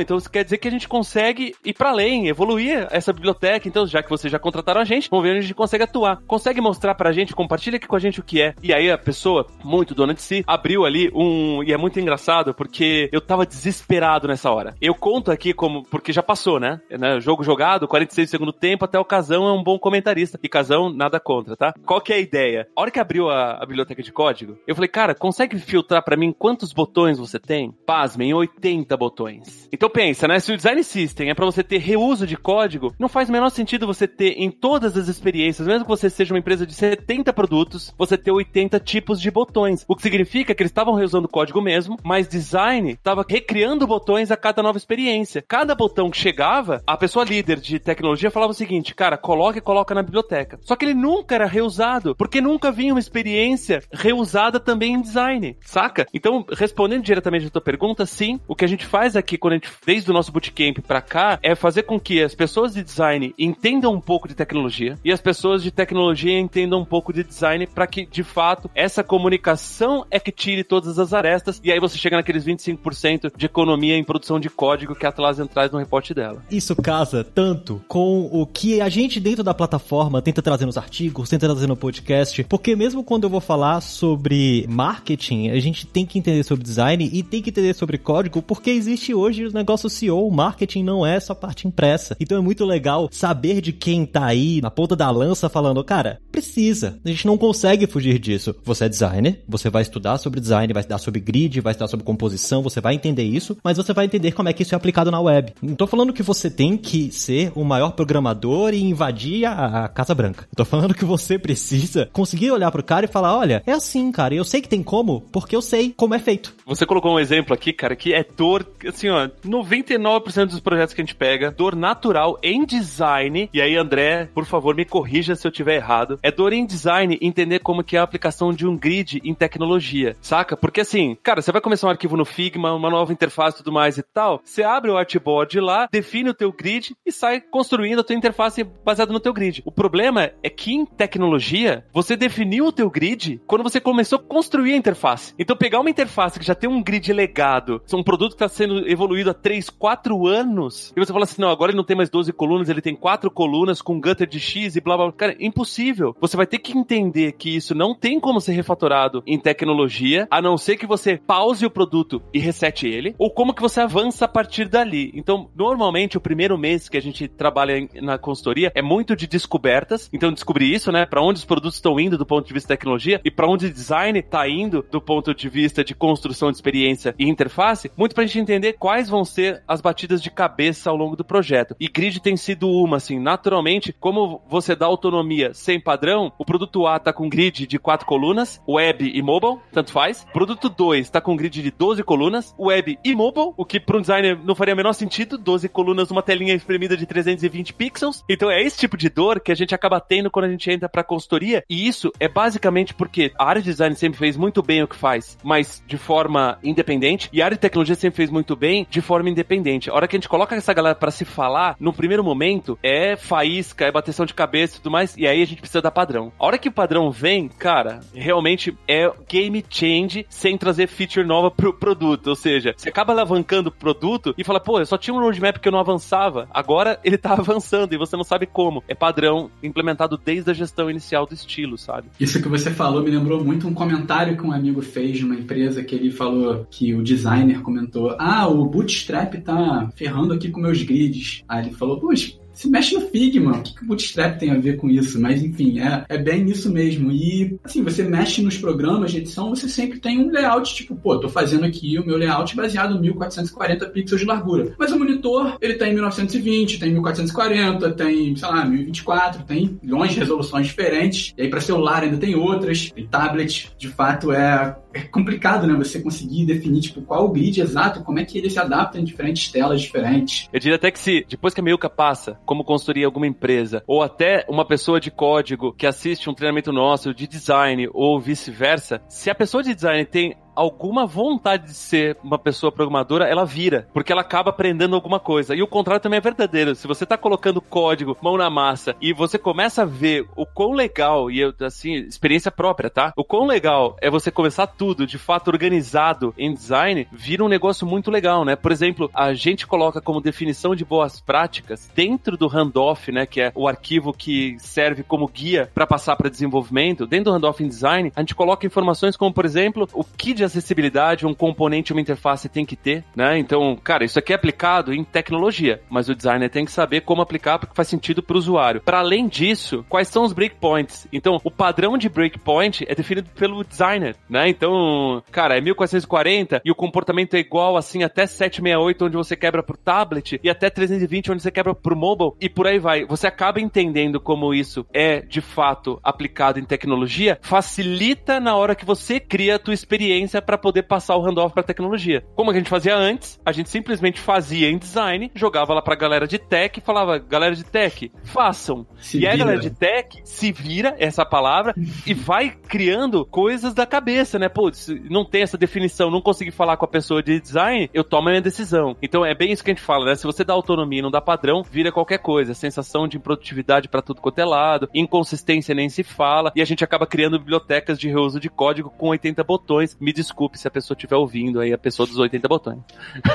Então isso quer dizer que a gente consegue ir para além, evoluir essa biblioteca. Então, já que vocês já contrataram a gente, vamos ver onde a gente consegue atuar. Consegue mostrar pra gente, compartilha aqui com a gente o que é. E aí a pessoa, muito dona de si, abriu ali um. E é muito engraçado porque eu tava desesperado nessa hora. Eu conto aqui como. Porque já passou, né? né? Jogo jogado, 46 segundo tempo, até o Casão é um bom comentarista. E Casão, nada contra, tá? Qual que é a ideia? A hora que abriu a, a biblioteca de código, eu falei, cara, consegue filtrar para mim quantos botões você tem? Pasmem, 80 botões. Então pensa, né? Se o design system é para você ter reuso de código, não faz o menor sentido você ter em todas as experiências, mesmo que você seja uma empresa de 70 produtos, você ter 80 tipos de botões. O que significa que eles estavam reusando código mesmo, mas design estava recriando botões a cada nova experiência. Cada botão que chegava, a pessoa líder de tecnologia falava o seguinte, cara, coloca e coloca na biblioteca. Só que ele nunca era reusado, porque nunca vinha uma experiência reusada também em design, saca? Então, respondendo diretamente a tua pergunta, sim, o que a gente faz aqui quando a gente desde o nosso bootcamp para cá é fazer com que as pessoas de design entendam um pouco de tecnologia e as pessoas de tecnologia entendam um pouco de design para que de fato essa comunicação é que tire todas as arestas e aí você chega naqueles 25% de economia em produção de código que a Atlassian traz no reporte dela. Isso casa tanto com o que a gente dentro da plataforma tenta trazer nos artigos, tenta trazer no podcast, porque mesmo quando eu vou falar sobre marketing, a gente tem que entender sobre design e tem que entender sobre código, porque existe hoje o negócio CEO, marketing não é só parte impressa. Então é muito legal saber de quem tá aí na ponta da lança falando, cara, precisa. A gente não consegue fugir disso. Você é designer, você vai estudar sobre design, vai estudar sobre grid, vai estudar sobre composição, você vai entender isso, mas você vai entender como é que isso é aplicado na web. Não tô falando que você tem que ser o maior programador e invadir a, a Casa Branca. Tô falando que você precisa conseguir olhar pro cara e falar, olha, é assim, cara, eu sei que tem como, porque eu sei como é feito. Você colocou um exemplo aqui, cara, que é dor, assim, ó, 99% dos projetos que a gente pega, dor natural em design, e aí, André, por favor, me corrija se eu tiver errado, é dor em design entender como que é a aplicação de um grid em tecnologia, saca? Porque assim, cara, você vai começar um arquivo no Figma, uma nova interface e tudo mais e tal, você abre o artboard lá, define o teu grid e sai construindo a tua interface baseada no teu grid. O problema é que em tecnologia, você definiu o teu grid quando você começou a construir a interface. Então pegar uma interface que já tem um grid legado, um produto que está sendo evoluído há 3, 4 anos, e você fala assim, não, agora ele não tem mais 12 colunas, ele tem 4 colunas com gutter de X e blá blá. Cara, impossível. Você vai ter que entender que isso não tem como ser refatorado em tecnologia, a não ser que você pause o produto e resete ele, ou como que você avança a partir dali. Então, normalmente, o primeiro mês que a gente trabalha na consultoria é muito de descobertas. Então, descobrir isso, né? Para onde os produtos estão indo do ponto de vista de tecnologia e para onde o design está indo do ponto de vista de construção de experiência e interface, muito pra gente entender quais vão ser as batidas de cabeça ao longo do projeto. E grid tem sido uma, assim, naturalmente, como você dá autonomia sem padrão, o produto A tá com grid de quatro colunas, web e mobile, tanto faz. Produto 2 tá com grid de 12 colunas, web e mobile, o que para um designer não faria o menor sentido, 12 colunas numa telinha espremida de 320 pixels. Então é esse tipo de dor que a gente acaba tendo quando a gente entra pra consultoria, e isso é basicamente porque a área de design sempre fez muito bem o que faz, mas de forma independente, e a área de tecnologia sempre fez muito bem de forma independente. A hora que a gente coloca essa galera para se falar, no primeiro momento, é faísca, é bateção de cabeça e tudo mais, e aí a gente precisa dar padrão. A hora que o padrão vem, cara, realmente é game change sem trazer feature nova pro produto. Ou seja, você acaba alavancando o produto e fala, pô, eu só tinha um roadmap que eu não avançava. Agora ele tá avançando e você não sabe como. É padrão implementado desde a gestão inicial do estilo, sabe? Isso que você falou me lembrou muito um comentário que um amigo fez de uma empresa que ele falou que o designer comentou: Ah, o Bootstrap tá ferrando aqui com meus grids. Aí ele falou: Poxa, se mexe no Figma. O que, que o Bootstrap tem a ver com isso? Mas enfim, é, é bem isso mesmo. E assim, você mexe nos programas de edição, você sempre tem um layout, tipo, pô, tô fazendo aqui o meu layout baseado em 1440 pixels de largura. Mas o monitor, ele tem 1920, tem 1440, tem, sei lá, 1024, tem milhões de resoluções diferentes. E aí para celular ainda tem outras. E tablet, de fato, é, é complicado, né? Você conseguir definir, tipo, qual o grid exato, como é que ele se adapta em diferentes telas diferentes. Eu diria até que se, depois que a Meiuca passa, como consultoria alguma empresa, ou até uma pessoa de código que assiste um treinamento nosso de design ou vice-versa, se a pessoa de design tem alguma vontade de ser uma pessoa programadora, ela vira, porque ela acaba aprendendo alguma coisa. E o contrário também é verdadeiro. Se você tá colocando código, mão na massa, e você começa a ver o quão legal, e eu, assim, experiência própria, tá? O quão legal é você começar tudo de fato organizado em design, vira um negócio muito legal, né? Por exemplo, a gente coloca como definição de boas práticas dentro do handoff, né, que é o arquivo que serve como guia para passar para desenvolvimento, dentro do handoff em design, a gente coloca informações como, por exemplo, o que de acessibilidade um componente, uma interface tem que ter, né? Então, cara, isso aqui é aplicado em tecnologia, mas o designer tem que saber como aplicar porque faz sentido para o usuário. Para além disso, quais são os breakpoints? Então, o padrão de breakpoint é definido pelo designer, né? Então, cara, é 1440 e o comportamento é igual assim até 768 onde você quebra pro tablet e até 320 onde você quebra pro mobile e por aí vai. Você acaba entendendo como isso é de fato aplicado em tecnologia, facilita na hora que você cria a tua experiência para poder passar o handoff para tecnologia. Como a gente fazia antes, a gente simplesmente fazia em design, jogava lá pra galera de tech e falava: "Galera de tech, façam". Se e vira. a galera de tech se vira essa palavra e vai criando coisas da cabeça, né? Pô, não tem essa definição, não consegui falar com a pessoa de design, eu tomo a minha decisão. Então é bem isso que a gente fala, né? Se você dá autonomia e não dá padrão, vira qualquer coisa. Sensação de improdutividade para tudo quanto é lado, inconsistência nem se fala, e a gente acaba criando bibliotecas de reuso de código com 80 botões. Me desculpe se a pessoa estiver ouvindo aí, a pessoa dos 80 botões.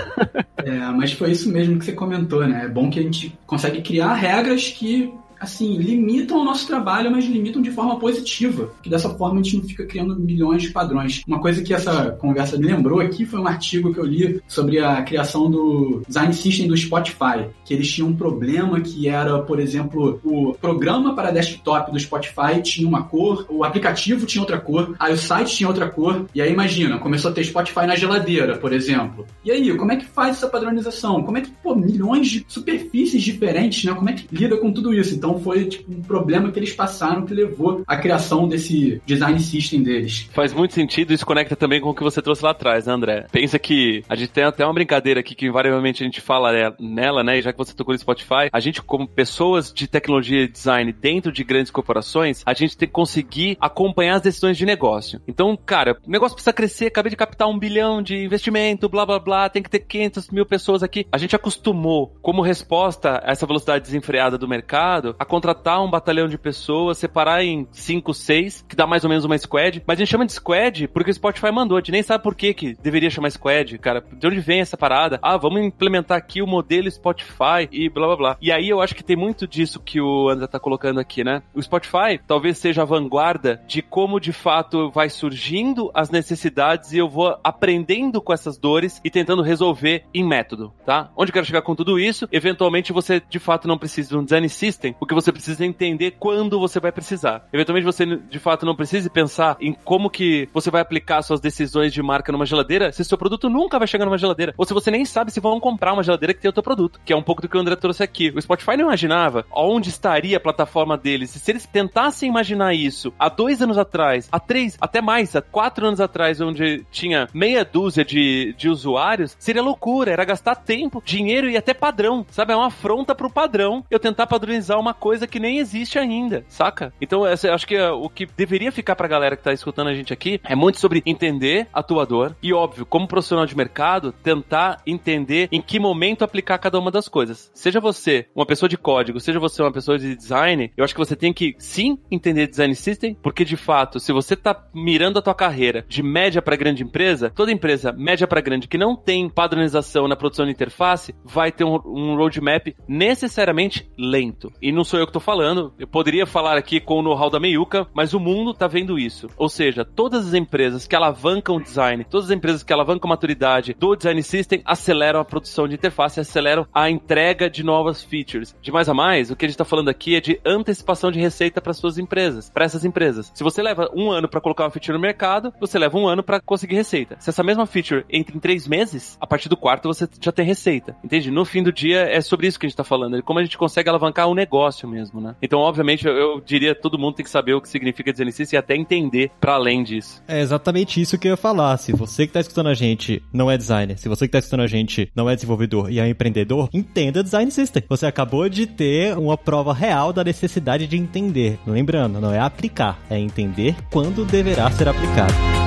é, mas foi isso mesmo que você comentou, né? É bom que a gente consegue criar regras que assim, limitam o nosso trabalho, mas limitam de forma positiva. Que dessa forma a gente não fica criando milhões de padrões. Uma coisa que essa conversa me lembrou aqui foi um artigo que eu li sobre a criação do design system do Spotify, que eles tinham um problema que era, por exemplo, o programa para desktop do Spotify tinha uma cor, o aplicativo tinha outra cor, aí o site tinha outra cor, e aí imagina, começou a ter Spotify na geladeira, por exemplo. E aí, como é que faz essa padronização? Como é que, pô, milhões de superfícies diferentes, né? Como é que lida com tudo isso? Então, então foi tipo, um problema que eles passaram que levou à criação desse design system deles. Faz muito sentido, isso conecta também com o que você trouxe lá atrás, né, André? Pensa que a gente tem até uma brincadeira aqui que invariavelmente a gente fala nela, né? E já que você tocou no Spotify, a gente, como pessoas de tecnologia e design dentro de grandes corporações, a gente tem que conseguir acompanhar as decisões de negócio. Então, cara, o negócio precisa crescer, acabei de captar um bilhão de investimento, blá blá blá, tem que ter 500 mil pessoas aqui. A gente acostumou, como resposta a essa velocidade desenfreada do mercado, a contratar um batalhão de pessoas, separar em 5, 6, que dá mais ou menos uma squad. Mas a gente chama de squad porque o Spotify mandou. A gente nem sabe por que, que deveria chamar squad, cara. De onde vem essa parada? Ah, vamos implementar aqui o modelo Spotify e blá blá blá. E aí eu acho que tem muito disso que o André tá colocando aqui, né? O Spotify talvez seja a vanguarda de como de fato vai surgindo as necessidades e eu vou aprendendo com essas dores e tentando resolver em método, tá? Onde eu quero chegar com tudo isso? Eventualmente você de fato não precisa de um design system, porque você precisa entender quando você vai precisar. Eventualmente você de fato não precisa pensar em como que você vai aplicar suas decisões de marca numa geladeira se seu produto nunca vai chegar numa geladeira. Ou se você nem sabe se vão comprar uma geladeira que tem o teu produto, que é um pouco do que o André trouxe aqui. O Spotify não imaginava onde estaria a plataforma deles. E se eles tentassem imaginar isso há dois anos atrás, há três, até mais, há quatro anos atrás, onde tinha meia dúzia de, de usuários, seria loucura, era gastar tempo, dinheiro e até padrão. Sabe? É uma afronta pro padrão eu tentar padronizar uma coisa que nem existe ainda, saca? Então, acho que é, o que deveria ficar pra galera que tá escutando a gente aqui é muito sobre entender a tua dor e, óbvio, como profissional de mercado, tentar entender em que momento aplicar cada uma das coisas. Seja você uma pessoa de código, seja você uma pessoa de design, eu acho que você tem que sim entender design system, porque de fato, se você tá mirando a tua carreira de média para grande empresa, toda empresa média para grande que não tem padronização na produção de interface vai ter um, um roadmap necessariamente lento. E não sou eu que tô falando, eu poderia falar aqui com o know-how da Meiuca, mas o mundo tá vendo isso. Ou seja, todas as empresas que alavancam o design, todas as empresas que alavancam a maturidade do design system aceleram a produção de interface, aceleram a entrega de novas features. De mais a mais, o que a gente tá falando aqui é de antecipação de receita para suas empresas, para essas empresas. Se você leva um ano para colocar uma feature no mercado, você leva um ano para conseguir receita. Se essa mesma feature entra em três meses, a partir do quarto você já tem receita. Entende? No fim do dia é sobre isso que a gente tá falando, como a gente consegue alavancar o negócio mesmo, né? Então, obviamente, eu, eu diria todo mundo tem que saber o que significa system e até entender para além disso. É exatamente isso que eu ia falar. Se você que tá escutando a gente não é designer, se você que tá escutando a gente não é desenvolvedor e é um empreendedor, entenda design system. Você acabou de ter uma prova real da necessidade de entender. Lembrando, não é aplicar, é entender quando deverá ser aplicado.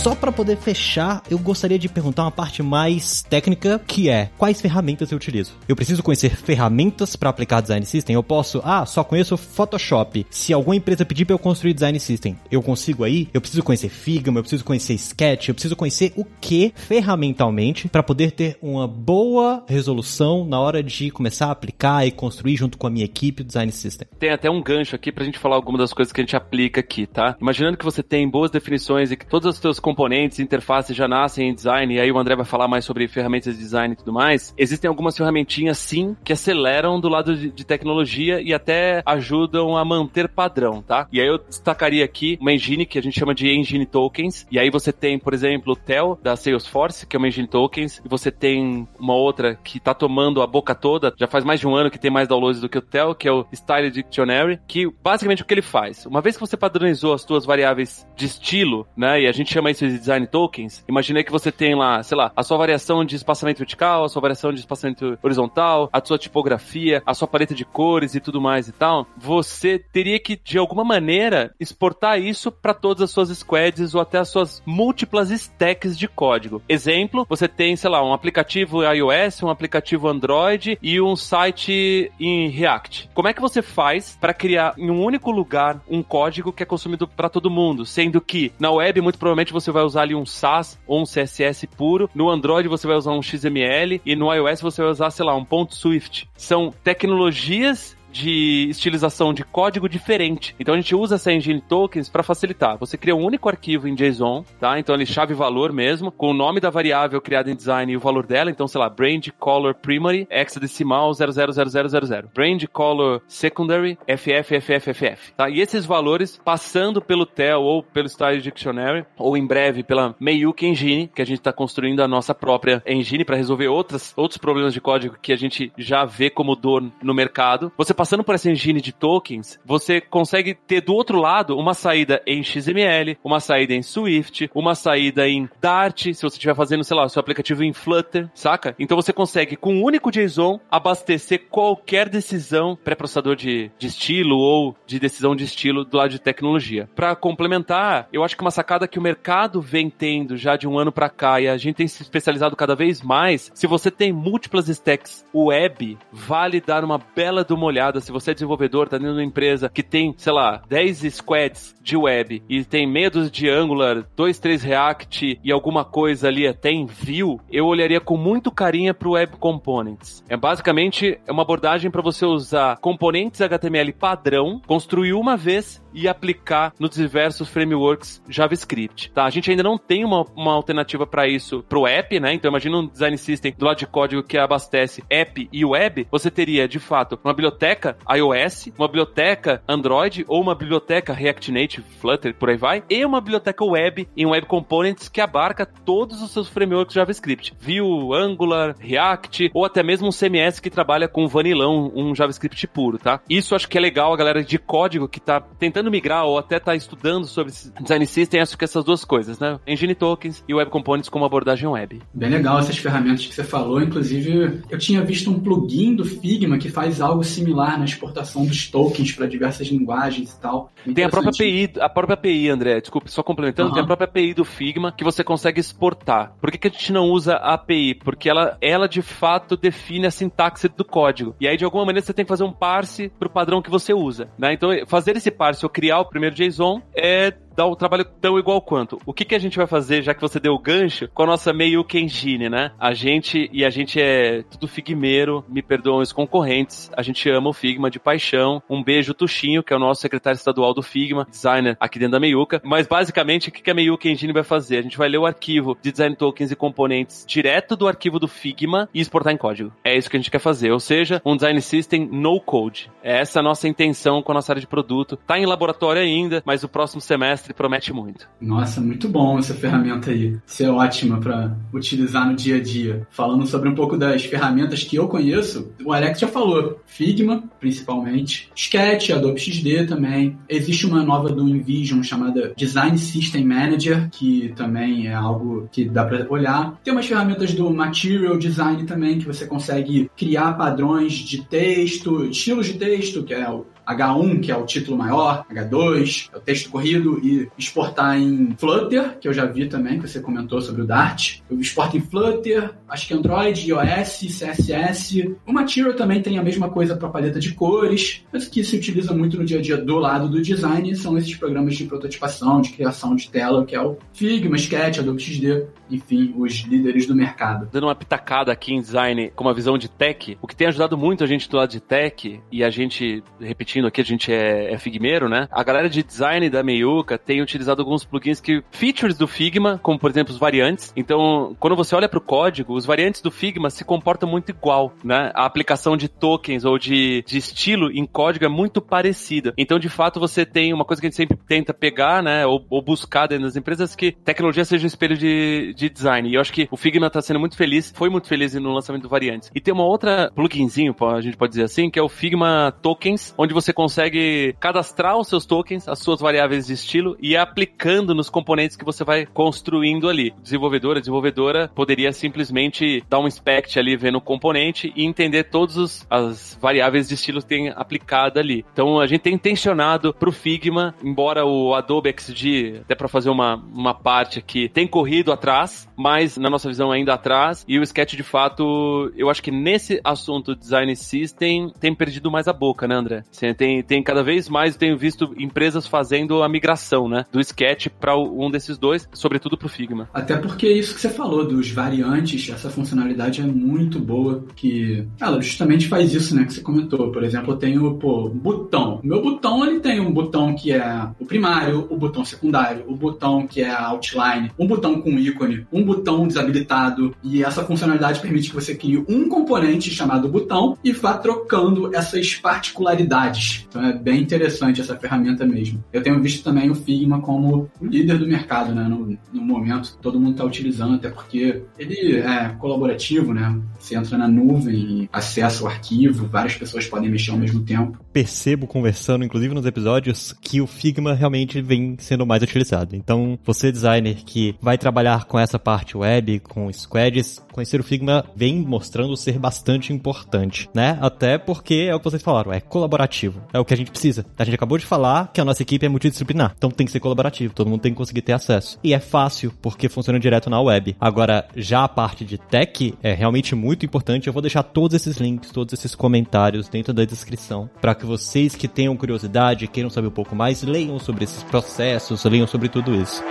Só para poder fechar, eu gostaria de perguntar uma parte mais técnica, que é quais ferramentas eu utilizo. Eu preciso conhecer ferramentas para aplicar design system. Eu posso, ah, só conheço Photoshop. Se alguma empresa pedir para eu construir design system, eu consigo aí? Eu preciso conhecer Figma, eu preciso conhecer Sketch, eu preciso conhecer o que ferramentalmente para poder ter uma boa resolução na hora de começar a aplicar e construir junto com a minha equipe o design system. Tem até um gancho aqui pra gente falar algumas das coisas que a gente aplica aqui, tá? Imaginando que você tem boas definições e que todos os seus componentes, interfaces já nascem em design, e aí o André vai falar mais sobre ferramentas de design e tudo mais, existem algumas ferramentinhas sim que aceleram do lado de, de tecnologia e até ajudam a manter padrão, tá? E aí eu destacaria aqui uma engine que a gente chama de Engine Tokens, e aí você tem, por exemplo, o TEL da Salesforce, que é uma Engine Tokens, e você tem uma outra que tá tomando a boca toda, já faz mais de um ano que tem mais downloads do que o TEL, que é o Style Dictionary, que basicamente o que ele faz? Uma vez que você padronizou as suas variáveis de estilo, né, e a gente chama isso de design tokens, imagine que você tem lá, sei lá, a sua variação de espaçamento vertical, a sua variação de espaçamento horizontal, a sua tipografia, a sua paleta de cores e tudo mais e tal, você teria que, de alguma maneira, exportar isso para todas as suas squads ou até as suas múltiplas stacks de código. Exemplo, você tem, sei lá, um aplicativo iOS, um aplicativo Android e um site em React. Como é que você faz para criar em um único lugar um código que é consumido para todo mundo, sendo que na web muito provavelmente você vai usar ali um SAS ou um CSS puro, no Android você vai usar um XML e no iOS você vai usar, sei lá, um ponto Swift. São tecnologias de estilização de código diferente. Então a gente usa essa engine tokens para facilitar. Você cria um único arquivo em JSON, tá? Então ele chave valor mesmo, com o nome da variável criada em design e o valor dela. Então, sei lá, brand color primary hexadecimal 000000. Brand color secondary FFFFFF, tá? E esses valores passando pelo TEL ou pelo Style Dictionary ou em breve pela Meiuki Engine, que a gente está construindo a nossa própria engine para resolver outras, outros problemas de código que a gente já vê como dor no mercado. Você passando por essa engine de tokens, você consegue ter do outro lado uma saída em XML, uma saída em Swift, uma saída em Dart, se você estiver fazendo, sei lá, seu aplicativo em Flutter, saca? Então você consegue, com um único JSON, abastecer qualquer decisão pré-processador de, de estilo ou de decisão de estilo do lado de tecnologia. Para complementar, eu acho que uma sacada que o mercado vem tendo já de um ano para cá e a gente tem se especializado cada vez mais, se você tem múltiplas stacks web, vale dar uma bela de uma olhada se você é desenvolvedor, tá dentro de uma empresa que tem, sei lá, 10 squads de web e tem medos de Angular, 2, 3 React e alguma coisa ali até em Vue, eu olharia com muito carinho pro Web Components. É basicamente uma abordagem para você usar componentes HTML padrão, construir uma vez e aplicar nos diversos frameworks JavaScript, tá? A gente ainda não tem uma, uma alternativa para isso pro app, né? Então imagina um design system do lado de código que abastece app e web, você teria de fato uma biblioteca iOS, uma biblioteca Android ou uma biblioteca React Native, Flutter, por aí vai, e uma biblioteca web em Web Components que abarca todos os seus frameworks JavaScript, Vue, Angular, React ou até mesmo um CMS que trabalha com vanilão, um JavaScript puro, tá? Isso acho que é legal a galera de código que tá tentando tentando migrar ou até tá estudando sobre design system, acho que essas duas coisas, né? Engine tokens e web components como abordagem web. Bem legal essas ferramentas que você falou. Inclusive, eu tinha visto um plugin do Figma que faz algo similar na exportação dos tokens para diversas linguagens e tal. Tem a própria API, a própria API, André, desculpe, só complementando, uhum. tem a própria API do Figma que você consegue exportar. Por que, que a gente não usa a API? Porque ela, ela de fato define a sintaxe do código. E aí, de alguma maneira, você tem que fazer um parse pro padrão que você usa, né? Então, fazer esse parse ou criar o primeiro JSON é dá o trabalho tão igual quanto. O que, que a gente vai fazer, já que você deu o gancho, com a nossa meio engine, né? A gente, e a gente é tudo figmeiro, me perdoam os concorrentes, a gente ama o Figma de paixão. Um beijo, Tuxinho, que é o nosso secretário estadual do Figma, designer aqui dentro da Meiuca. Mas basicamente, o que, que a Meiuca Engine vai fazer? A gente vai ler o arquivo de design tokens e componentes direto do arquivo do Figma e exportar em código. É isso que a gente quer fazer, ou seja, um design system no code. É essa a nossa intenção com a nossa área de produto. Tá em laboratório ainda, mas o próximo semestre promete muito. Nossa, muito bom essa ferramenta aí. Isso é ótima para utilizar no dia a dia. Falando sobre um pouco das ferramentas que eu conheço, o Alex já falou. Figma, principalmente. Sketch, Adobe XD também. Existe uma nova do InVision chamada Design System Manager, que também é algo que dá para olhar. Tem umas ferramentas do Material Design também, que você consegue criar padrões de texto, estilos de texto, que é o H1, que é o título maior, H2, é o texto corrido, e exportar em Flutter, que eu já vi também, que você comentou sobre o Dart. Eu exporto em Flutter, acho que Android, iOS, CSS. O Material também tem a mesma coisa para paleta de cores, mas o que se utiliza muito no dia a dia do lado do design são esses programas de prototipação, de criação de tela, que é o Figma, Sketch, Adobe XD, enfim, os líderes do mercado. Dando uma pitacada aqui em design com uma visão de tech, o que tem ajudado muito a gente do lado de tech, e a gente, repetindo aqui, a gente é, é figmeiro, né? A galera de design da Meiuca tem utilizado alguns plugins que features do Figma, como por exemplo os variantes. Então, quando você olha para o código, os variantes do Figma se comportam muito igual, né? A aplicação de tokens ou de, de estilo em código é muito parecida. Então, de fato, você tem uma coisa que a gente sempre tenta pegar, né? Ou, ou buscar dentro das empresas que tecnologia seja um espelho de, de design. E eu acho que o Figma está sendo muito feliz, foi muito feliz no lançamento do variantes. E tem uma outra pluginzinho, a gente pode dizer assim, que é o Figma Tokens, onde você consegue cadastrar os seus tokens, as suas variáveis de estilo e ir aplicando nos componentes que você vai construindo ali. Desenvolvedora, desenvolvedora poderia simplesmente dar um inspect ali vendo o componente e entender todas as variáveis de estilo que tem aplicado ali. Então a gente tem intencionado pro Figma, embora o Adobe XD, até para fazer uma, uma parte aqui, tem corrido atrás, mas na nossa visão ainda atrás, e o Sketch de fato, eu acho que nesse assunto design system tem perdido mais a boca, né, André? Você tem, tem cada vez mais, tenho visto empresas fazendo a migração, né, do Sketch para um desses dois, sobretudo pro Figma. Até porque isso que você falou dos variantes, essa funcionalidade é muito boa, que ela justamente faz isso, né, que você comentou. Por exemplo, eu tenho, pô, botão. O meu botão, ele tem um botão que é o primário, o botão secundário, o botão que é outline, um botão com ícone, um botão desabilitado, e essa funcionalidade permite que você crie um componente chamado botão e vá trocando essas particularidades. Então é bem interessante essa ferramenta mesmo. Eu tenho visto também o Figma como o líder do mercado, né? No, no momento, todo mundo está utilizando, até porque ele é colaborativo, né? Você entra na nuvem, acessa o arquivo, várias pessoas podem mexer ao mesmo tempo. Percebo conversando, inclusive nos episódios, que o Figma realmente vem sendo mais utilizado. Então, você designer que vai trabalhar com essa parte web, com squads, conhecer o Figma vem mostrando ser bastante importante, né? Até porque é o que vocês falaram, é colaborativo. É o que a gente precisa. A gente acabou de falar que a nossa equipe é multidisciplinar, então tem que ser colaborativo, todo mundo tem que conseguir ter acesso. E é fácil, porque funciona direto na web. Agora, já a parte de tech é realmente muito importante. Eu vou deixar todos esses links, todos esses comentários dentro da descrição, para que vocês que tenham curiosidade, queiram saber um pouco mais, leiam sobre esses processos, leiam sobre tudo isso.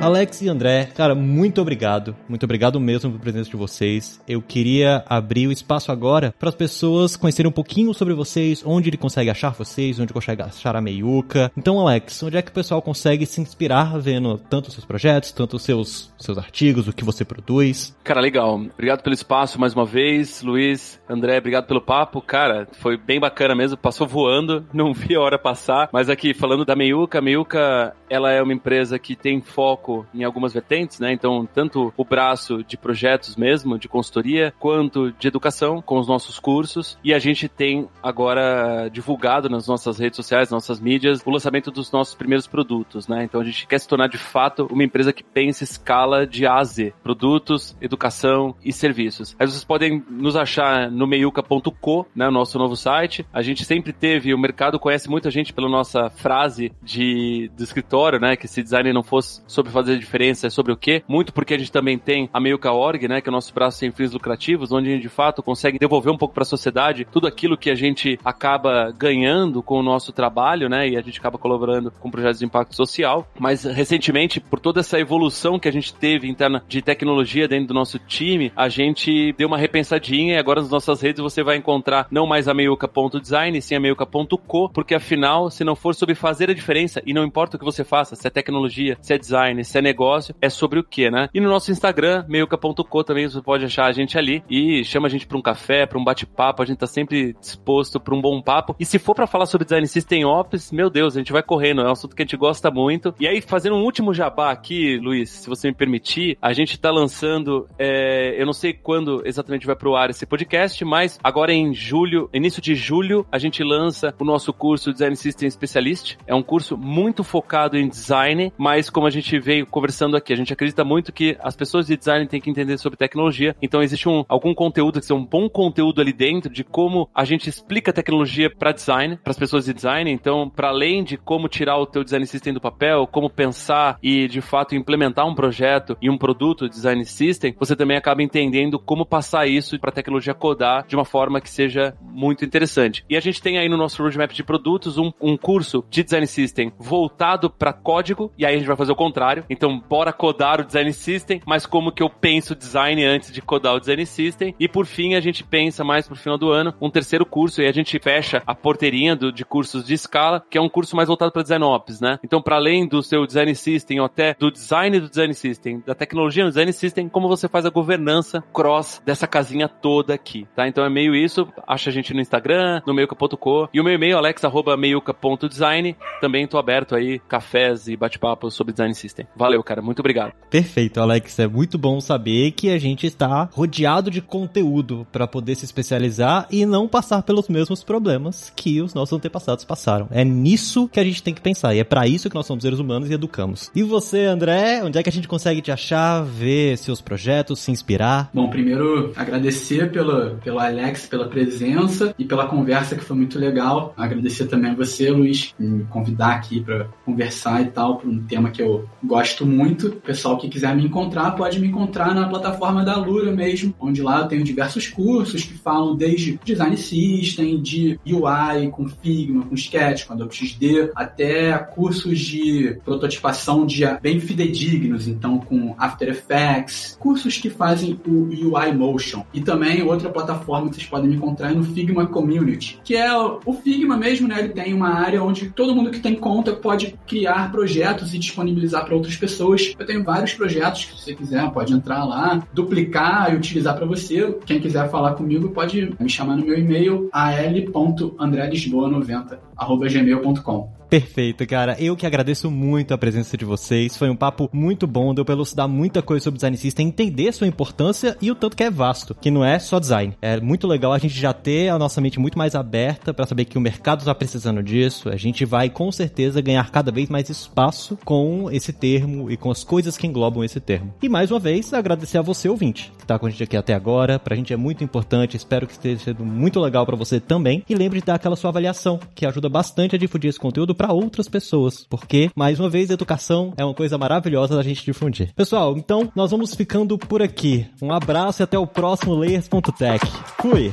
Alex e André, cara, muito obrigado. Muito obrigado mesmo pela presença de vocês. Eu queria abrir o espaço agora para as pessoas conhecerem um pouquinho sobre vocês, onde ele consegue achar vocês, onde consegue achar a Meiuca. Então, Alex, onde é que o pessoal consegue se inspirar vendo tanto os seus projetos, tanto os seus, seus artigos, o que você produz? Cara, legal. Obrigado pelo espaço mais uma vez, Luiz, André, obrigado pelo papo. Cara, foi bem bacana mesmo, passou voando, não vi a hora passar. Mas aqui, falando da Meiuca, a Meiuca, ela é uma empresa que tem foco em algumas vertentes, né? Então, tanto o braço de projetos mesmo, de consultoria, quanto de educação com os nossos cursos. E a gente tem agora divulgado nas nossas redes sociais, nossas mídias, o lançamento dos nossos primeiros produtos, né? Então a gente quer se tornar de fato uma empresa que pensa escala de A a Z, produtos, educação e serviços. Aí vocês podem nos achar no meiuca.co, né, o nosso novo site. A gente sempre teve, o mercado conhece muita gente pela nossa frase de do escritório, né, que se design não fosse sobre diferença é sobre o quê? Muito porque a gente também tem a Meiuca.org, né, que é o nosso braço sem fins lucrativos, onde a gente de fato consegue devolver um pouco para a sociedade tudo aquilo que a gente acaba ganhando com o nosso trabalho, né, e a gente acaba colaborando com projetos de impacto social. Mas recentemente, por toda essa evolução que a gente teve interna de tecnologia dentro do nosso time, a gente deu uma repensadinha e agora nas nossas redes você vai encontrar não mais a meiuca.design, sim a meiuca.co, porque afinal, se não for sobre fazer a diferença, e não importa o que você faça, se é tecnologia, se é design, se é negócio, é sobre o que, né? E no nosso Instagram, meiuca.co também você pode achar a gente ali e chama a gente para um café, para um bate-papo, a gente tá sempre disposto para um bom papo. E se for para falar sobre design system ops, meu Deus, a gente vai correndo, é um assunto que a gente gosta muito. E aí, fazendo um último jabá aqui, Luiz, se você me permitir, a gente tá lançando, é, eu não sei quando exatamente vai pro ar esse podcast, mas agora em julho, início de julho, a gente lança o nosso curso Design System Specialist. É um curso muito focado em design, mas como a gente veio conversando aqui. A gente acredita muito que as pessoas de design têm que entender sobre tecnologia. Então existe um, algum conteúdo que seja um bom conteúdo ali dentro de como a gente explica tecnologia para design, para as pessoas de design. Então, para além de como tirar o teu design system do papel, como pensar e de fato implementar um projeto e um produto design system, você também acaba entendendo como passar isso para a tecnologia codar de uma forma que seja muito interessante. E a gente tem aí no nosso roadmap de produtos um, um curso de design system voltado para código, e aí a gente vai fazer o contrário. Então, bora codar o design system, mas como que eu penso design antes de codar o design system. E por fim, a gente pensa mais pro final do ano um terceiro curso e a gente fecha a porteirinha do, de cursos de escala, que é um curso mais voltado para design ops, né? Então, para além do seu design system ou até do design do design system, da tecnologia no design system, como você faz a governança cross dessa casinha toda aqui, tá? Então é meio isso. Acha a gente no Instagram, no meiuca.co e o meu e-mail alex@meiuca.design. Também tô aberto aí cafés e bate-papos sobre design system. Valeu, cara, muito obrigado. Perfeito, Alex, é muito bom saber que a gente está rodeado de conteúdo para poder se especializar e não passar pelos mesmos problemas que os nossos antepassados passaram. É nisso que a gente tem que pensar e é para isso que nós somos seres humanos e educamos. E você, André, onde é que a gente consegue te achar, ver seus projetos, se inspirar? Bom, primeiro agradecer pelo, pelo Alex, pela presença e pela conversa que foi muito legal. Agradecer também a você, Luiz, por me convidar aqui para conversar e tal, por um tema que eu gosto muito. O pessoal que quiser me encontrar, pode me encontrar na plataforma da Lura mesmo, onde lá eu tenho diversos cursos que falam desde design system, de UI com Figma, com Sketch, com Adobe XD, até cursos de prototipação de bem fidedignos, então com After Effects, cursos que fazem o UI Motion. E também outra plataforma que vocês podem me encontrar é no Figma Community, que é o Figma mesmo, né? Ele tem uma área onde todo mundo que tem conta pode criar projetos e disponibilizar para outras pessoas. Eu tenho vários projetos que se você quiser pode entrar lá, duplicar e utilizar para você. Quem quiser falar comigo pode me chamar no meu e-mail al.andrelisboa90@gmail.com. Perfeito, cara. Eu que agradeço muito a presença de vocês. Foi um papo muito bom, deu pra elucidar muita coisa sobre design system, entender sua importância e o tanto que é vasto, que não é só design. É muito legal a gente já ter a nossa mente muito mais aberta para saber que o mercado está precisando disso. A gente vai com certeza ganhar cada vez mais espaço com esse termo e com as coisas que englobam esse termo. E mais uma vez, agradecer a você, ouvinte, que tá com a gente aqui até agora. Pra gente é muito importante, espero que esteja sendo muito legal para você também. E lembre de dar aquela sua avaliação, que ajuda bastante a difundir esse conteúdo para outras pessoas, porque, mais uma vez, educação é uma coisa maravilhosa da gente difundir. Pessoal, então nós vamos ficando por aqui. Um abraço e até o próximo Layers.tech. Fui!